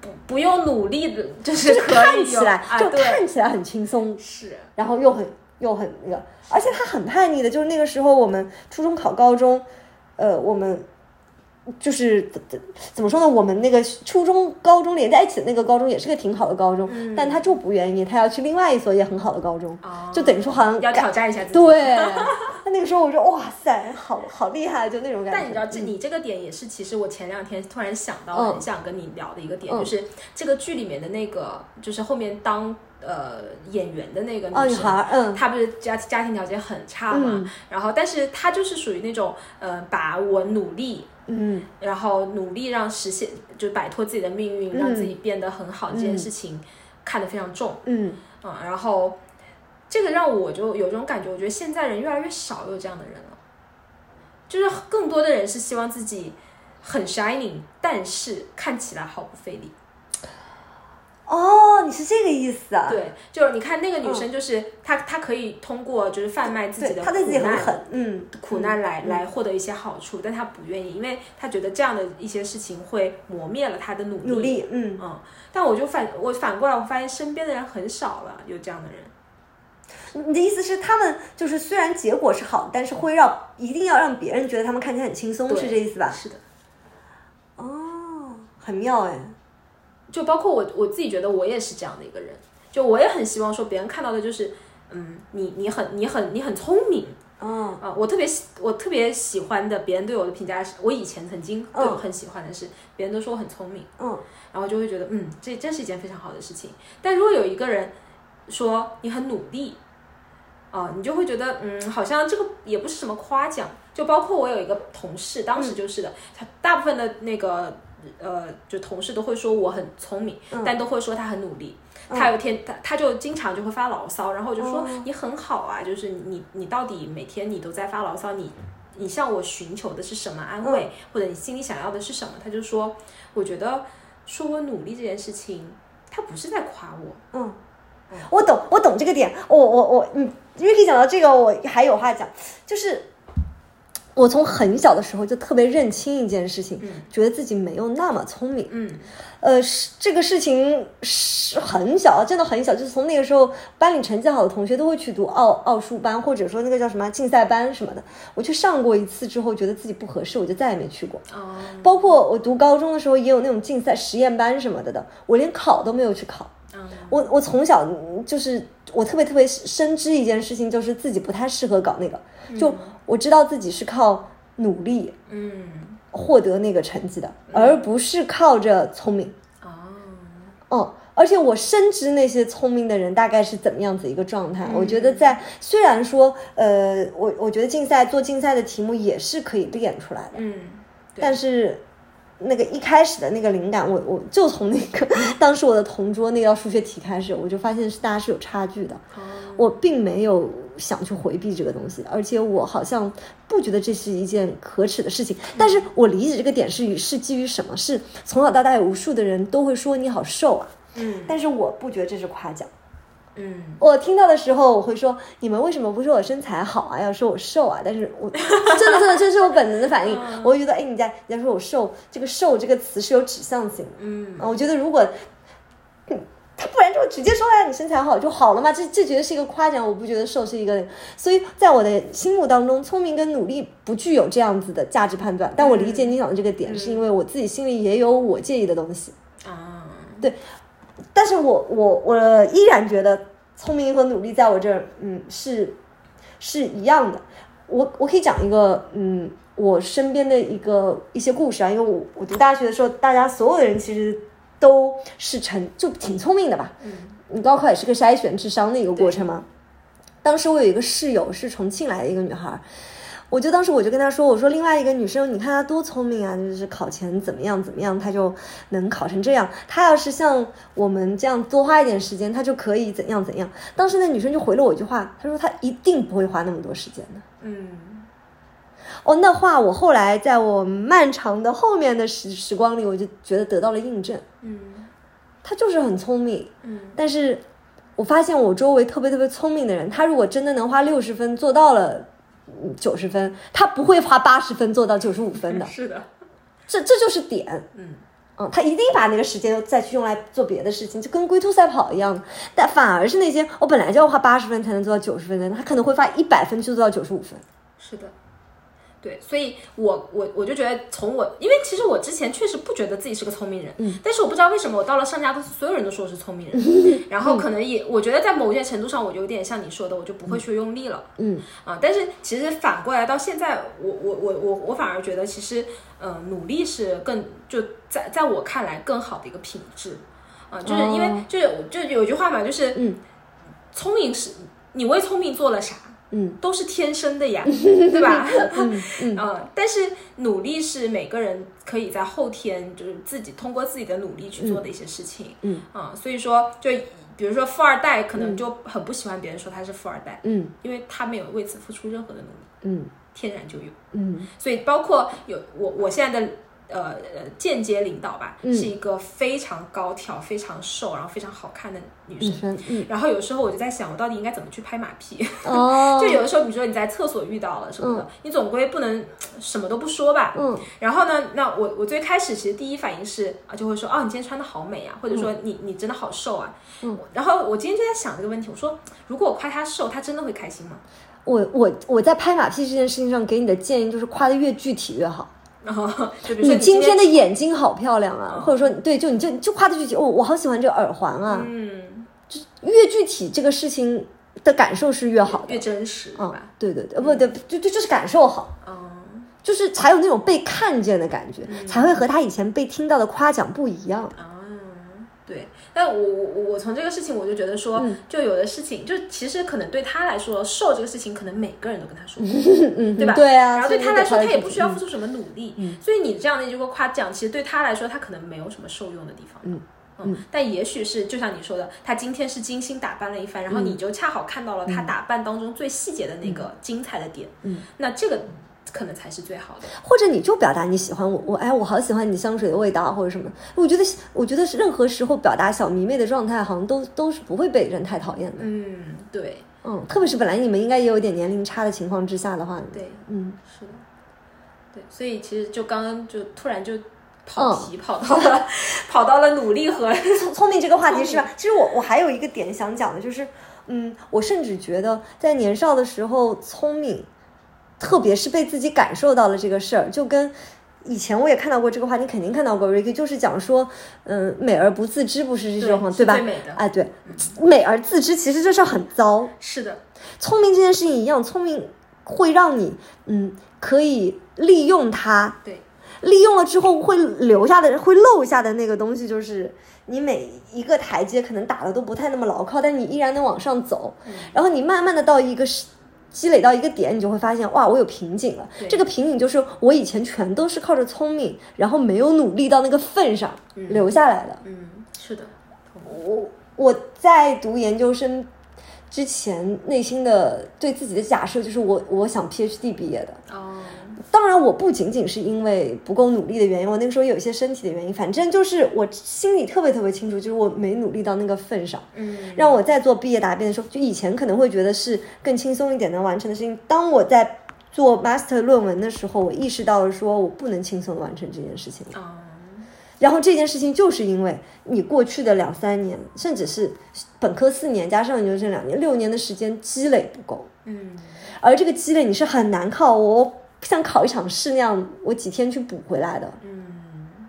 不不用努力的，就就是看起来就看起来很轻松，是。然后又很又很那个，而且他很叛逆的，就是那个时候我们初中考高中，呃，我们就是怎怎怎么说呢？我们那个初中、高中连在一起的那个高中也是个挺好的高中，嗯但他就不愿意，他要去另外一所也很好的高中，哦就等于说好像要挑战一下自己。对。那那个时候我说哇塞，好好厉害，就那种感觉。但你知道，这你这个点也是，其实我前两天突然想到，嗯很想跟你聊的一个点，嗯就是这个剧里面的那个，就是后面当呃演员的那个哦，女孩儿，嗯她不是家家庭条件很差嘛，嗯然后但是她就是属于那种呃，把我努力。嗯然后努力让实现，就摆脱自己的命运，嗯让自己变得很好，这件事情看得非常重。嗯，嗯，然后这个让我就有种感觉，我觉得现在人越来越少有这样的人了，就是更多的人是希望自己很 shining，但是看起来毫不费力。哦，你是这个意思啊？对，就是你看那个女生，就是、她，她可以通过就是贩卖自己对，的她对自己苦难很狠，嗯，苦难来、嗯来获得一些好处，但她不愿意，因为她觉得这样的一些事情会磨灭了她的努力。努力，嗯。嗯，但我就反我反过来，我发现身边的人很少了，有这样的人。你的意思是，他们就是虽然结果是好，但是会让一定要让别人觉得他们看起来很轻松，是这意思吧？是的，哦，很妙哎。就包括我我自己觉得我也是这样的一个人，就我也很希望说别人看到的就是，嗯，你你很你很你很聪明嗯，啊、我特别喜我特别喜欢的，别人对我的评价是，我以前曾经对我很喜欢的是，别人都说我很聪明，嗯，然后就会觉得，嗯，这真是一件非常好的事情。但如果有一个人说你很努力，啊、你就会觉得，嗯，好像这个也不是什么夸奖。就包括我有一个同事，当时就是的，他大部分的那个呃，就同事都会说我很聪明，但都会说他很努力。他有一天，他他就经常就会发牢骚，然后我就说、你很好啊，就是你你到底每天你都在发牢骚，你你向我寻求的是什么安慰，或者你心里想要的是什么？他就说，我觉得说我努力这件事情，他不是在夸我，嗯，我懂，我懂这个点。我我我，嗯，Ricky 讲到这个，我还有话讲，就是我从很小的时候就特别认清一件事情，觉得自己没有那么聪明。嗯呃，是这个事情是很小，真的很小，就是从那个时候，班里成绩好的同学都会去读奥奥数班，或者说那个叫什么竞赛班什么的。我去上过一次之后，觉得自己不合适，我就再也没去过。哦，包括我读高中的时候，也有那种竞赛实验班什么的的，我连考都没有去考。嗯我我从小嗯就是我特别特别深知一件事情，就是自己不太适合搞那个。就我知道自己是靠努力嗯获得那个成绩的，而不是靠着聪明。哦，嗯，而且我深知那些聪明的人大概是怎么样子一个状态。我觉得在虽然说，呃，我我觉得竞赛做竞赛的题目也是可以练出来的，嗯，但是那个一开始的那个灵感，我我就从那个当时我的同桌那道数学题开始，我就发现是大家是有差距的。我并没有想去回避这个东西，而且我好像不觉得这是一件可耻的事情。但是我理解这个点是是基于什么？是从小到大有无数的人都会说你好瘦啊，嗯但是我不觉得这是夸奖。嗯我听到的时候，我会说：“你们为什么不说我身材好啊？要说我瘦啊？”但是我 真的真的，这是我本能的反应。我会觉得，哎，你在你在说我瘦，这个“瘦”这个词是有指向性的。嗯啊，我觉得如果，嗯他不然就直接说哎，你身材好就好了嘛，这这绝对是一个夸奖，我不觉得瘦是一个。所以在我的心目当中，聪明跟努力不具有这样子的价值判断。但我理解你讲的这个点，是因为我自己心里也有我介意的东西。啊，对但是我我我依然觉得聪明和努力在我这儿，嗯，是是一样的。我我可以讲一个，嗯，我身边的一个一些故事啊，因为我我读大学的时候，大家所有的人其实都是成就挺聪明的吧。嗯你高考也是个筛选智商的一个过程嘛。当时我有一个室友是重庆来的一个女孩儿，我就当时我就跟她说，我说另外一个女生，你看她多聪明啊，就是考前怎么样怎么样，她就能考成这样。她要是像我们这样多花一点时间，她就可以怎样怎样。当时那女生就回了我一句话，她说她一定不会花那么多时间的。嗯哦，那话我后来在我漫长的后面的时时光里，我就觉得得到了印证。嗯她就是很聪明，嗯但是我发现我周围特别特别聪明的人，她如果真的能花六十分做到了九十分，他不会花八十分做到九十五分的，是的，这这就是点。嗯嗯，他一定把那个时间再去用来做别的事情，就跟龟兔赛跑一样。但反而是那些我本来就要花八十分才能做到九十分的，他可能会花一百分去做到九十五分。是的。对，所以我我我就觉得，从我，因为其实我之前确实不觉得自己是个聪明人，嗯，但是我不知道为什么我到了上家公司，所有人都说我是聪明人，然后可能也，我觉得在某些程度上，我就有点像你说的，我就不会去用力了，嗯啊，但是其实反过来到现在，我我我我我反而觉得，其实，呃，努力是更就在在我看来更好的一个品质，啊，就是因为、哦就是就有句话嘛，就是，嗯，聪明是你为聪明做了啥？嗯，都是天生的呀，对吧？嗯 但是努力是每个人可以在后天就是自己通过自己的努力去做的一些事情。嗯啊，所以说就比如说富二代可能就很不喜欢别人说他是富二代，嗯因为他没有为此付出任何的努力，嗯天然就有。嗯所以包括有我我现在的呃呃间接领导吧，嗯是一个非常高挑、非常瘦，然后非常好看的女女生。嗯然后有时候我就在想，我到底应该怎么去拍马屁？哦，就有的时候，比如说你在厕所遇到了什么的，你总归不能什么都不说吧。嗯然后呢，那我我最开始其实第一反应是啊，就会说哦，你今天穿的好美啊，或者说你你真的好瘦啊。嗯。然后我今天就在想这个问题，我说如果我夸她瘦，她真的会开心吗？我我我在拍马屁这件事情上给你的建议就是夸的越具体越好。然后你今天天的眼睛好漂亮啊，或者说对，就你就就夸的具体，哦，我好喜欢这个耳环啊，嗯越具体这个事情的感受是越好的越。真实，对嗯吧？，对对对，呃不对，就就就是感受好，嗯就是才有那种被看见的感觉，才会和他以前被听到的夸奖不一样。啊。对，但我我我从这个事情我就觉得说，嗯就有的事情，就其实可能对他来说，瘦这个事情，可能每个人都跟他说过，嗯，对吧？对啊，然后对他来说，他也不需要嗯付出什么努力，所以你这样的一个夸奖，其实对他来说，他可能没有什么受用的地方。嗯嗯，但也许是就像你说的，他今天是精心打扮了一番，然后你就恰好看到了他打扮当中最细节的那个精彩的点，嗯，那这个可能才是最好的。或者你就表达你喜欢我，我哎，我好喜欢你香水的味道啊，或者什么。我觉得，我觉得是任何时候表达小迷妹的状态，好像都都是不会被人太讨厌的。嗯，对嗯，特别是本来你们应该也有一点年龄差的情况之下的话，对，嗯，是的，对，所以其实就刚刚就突然就嗯跑题跑到了、跑到了努力和聪聪明这个话题是吧？其实我我还有一个点想讲的，就是，嗯，我甚至觉得在年少的时候聪明，特别是被自己感受到了这个事儿，就跟以前我也看到过这个话，你肯定看到过，Ricky，就是讲说，嗯，美而不自知，不是这种话，是对吧最？美的，哎，对，美而自知，其实这事很糟。是的，聪明这件事情一样，聪明会让你，嗯，可以利用它，对，利用了之后会留下的、会漏下的那个东西，就是你每一个台阶可能打的都不太那么牢靠，但你依然能往上走。然后你慢慢的到一个是积累到一个点，你就会发现，哇，我有瓶颈了。这个瓶颈就是我以前全都是靠着聪明，然后没有努力到那个份上留下来的。嗯，是的，我我在读研究生之前，内心的对自己的假设就是我我想 PhD 毕业的。哦，当然，我不仅仅是因为不够努力的原因，我那个时候有一些身体的原因，反正就是我心里特别特别清楚，就是我没努力到那个份上。嗯，让我在做毕业答辩的时候，就以前可能会觉得是更轻松一点能完成的事情，当我在做 master 论文的时候，我意识到了说我不能轻松的完成这件事情。哦，然后这件事情就是因为你过去的两三年，甚至是本科四年加上研究生两年，六年的时间积累不够，嗯，而这个积累你是很难靠我像考一场试那样，我几天去补回来的。嗯，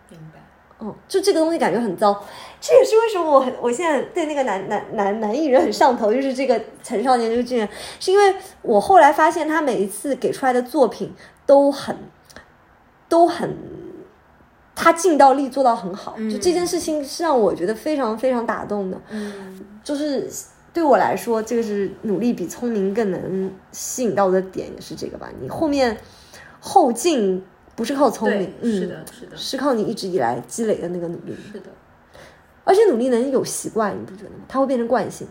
明白，嗯，就这个东西感觉很糟，这也是为什么我很我现在对那个男男男男艺人很上头，就是这个陈少年这个剧人，是因为我后来发现他每一次给出来的作品都很都很，他尽到力做到很好，就这件事情是让我觉得非常非常打动的，嗯，就是。对我来说，这个是努力比聪明更能吸引到的点，也是这个吧。你后面后劲不是靠聪明，，嗯，是的，是的，是靠你一直以来积累的那个努力，是的。而且努力能有习惯，你不觉得吗？它会变成惯性。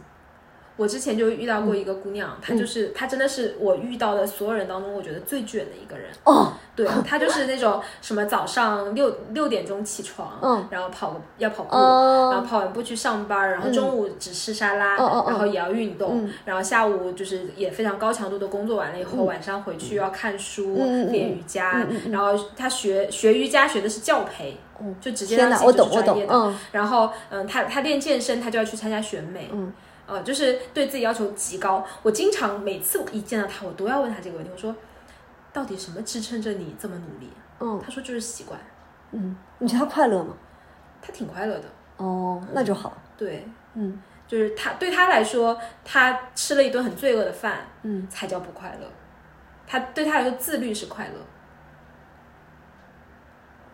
我之前就遇到过一个姑娘，她就是她真的是我遇到的所有人当中，我觉得最卷的一个人。哦，对她就是那种什么早上六六点钟起床，嗯然后跑个要跑步，哦然后跑完步去上班，然后中午只吃沙拉，然后也要运动，嗯然后下午就是也非常高强度的工作完了以后，晚上回去要看书、练瑜伽，然后她学学瑜伽学的是教培，就直接让自己就是专业，的。嗯然后，嗯，他他练健身，他就要去参加选美，嗯，呃，就是对自己要求极高。我经常每次一见到他，我都要问他这个问题，我说，到底什么支撑着你这么努力？嗯他说就是习惯，嗯，你觉得他快乐吗？他挺快乐的，哦，那就好。对，嗯就是他对他来说，他吃了一顿很罪恶的饭，嗯，才叫不快乐。他对他来说，自律是快乐。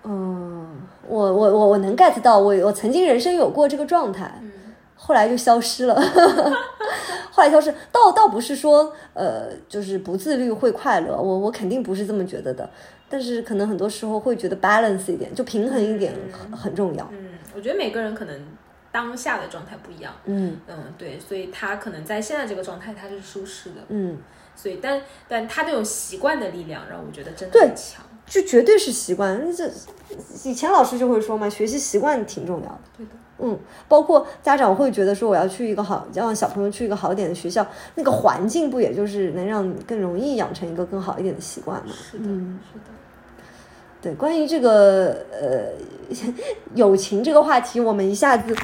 嗯，我我我我能 get 到，我我曾经人生有过这个状态，嗯后来就消失了。后来消失，倒倒不是说呃，就是不自律会快乐，我我肯定不是这么觉得的。但是可能很多时候会觉得 balance 一点，就平衡一点很很重要。嗯，我觉得每个人可能当下的状态不一样。嗯嗯，对，所以他可能在现在这个状态他是舒适的，嗯，所以但但他那种习惯的力量让我觉得真的很强。就绝对是习惯。这以前老师就会说嘛，学习习惯挺重要的。对的，嗯，包括家长会觉得说我要去一个好，让小朋友去一个好一点的学校，那个环境不也就是能让你更容易养成一个更好一点的习惯吗？是的，嗯是的。对，关于这个呃 友情这个话题，我们一下子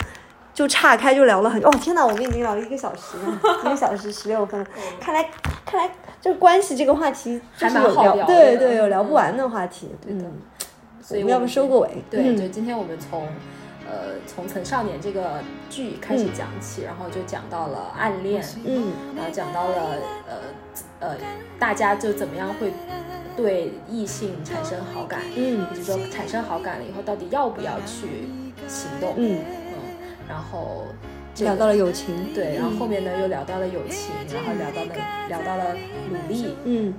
就岔开就聊了很哦天哪，我们已经聊了一个小时了，一个小时十六分，看来看来这个关系这个话题还蛮，好聊的对对，有聊不完的话题，对的嗯，我们要不收个尾？对，嗯。就今天我们从呃从《曾少年》这个剧开始讲起，然后就讲到了暗恋，嗯。然后讲到了呃呃大家就怎么样会对异性产生好感，嗯。以及说产生好感了以后到底要不要去行动，嗯，嗯，然后这个聊到了友情，对，然后后面呢又聊到了友情，然后聊到了聊到了努力，嗯。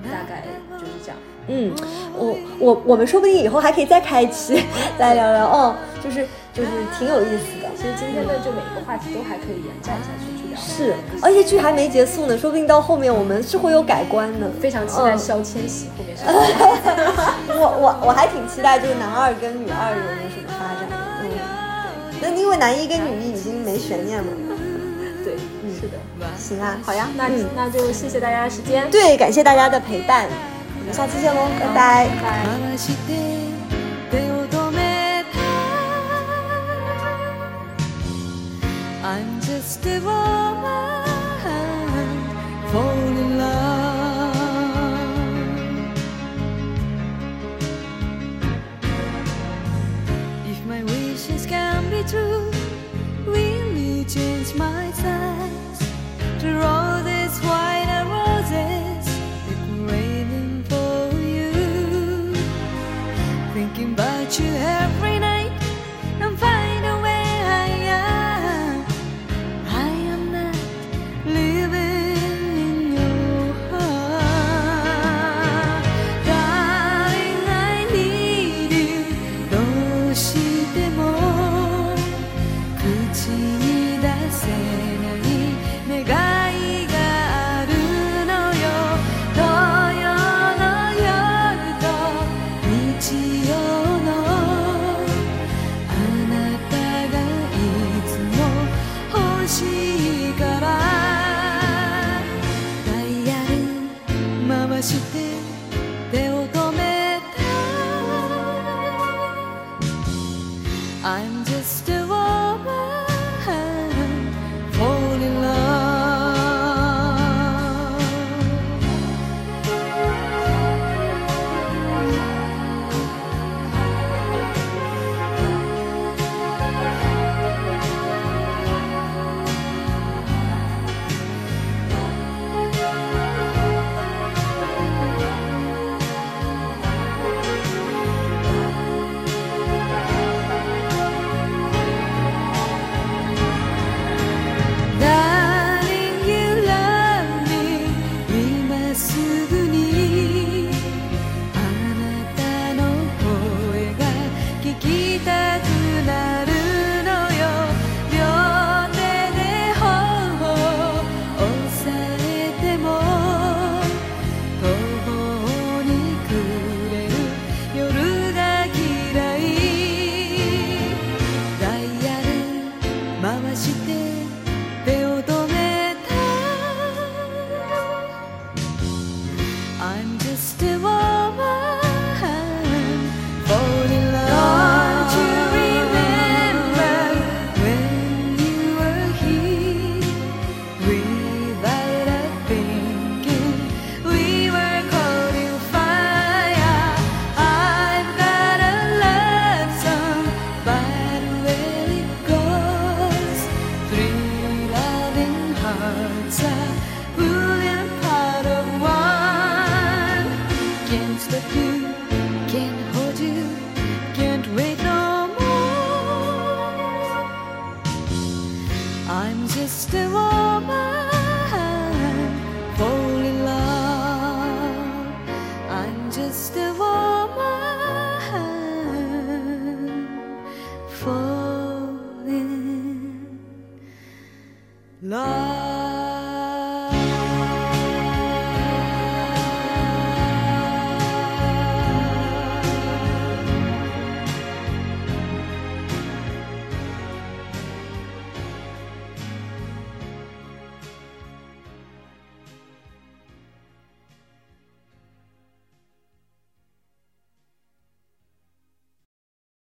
嗯，大概就是这样。嗯，我我我们说不定以后还可以再开一期 再聊聊哦，就是就是挺有意思的。其实今天的就每一个话题都还可以延展下去去聊，是，而且剧还没结束呢，说不定到后面我们是会有改观的。非常期待嗯肖千玺后面是。我我我还挺期待，就是男二跟女二有没有什么发展。嗯，那因为男一跟女一已经没悬念了。对，是的。行啊，好呀，那嗯那就谢谢大家的时间，对，感谢大家的陪伴，我们下期见喽，拜拜。拜拜。回して手を止めた I'm just a woman To.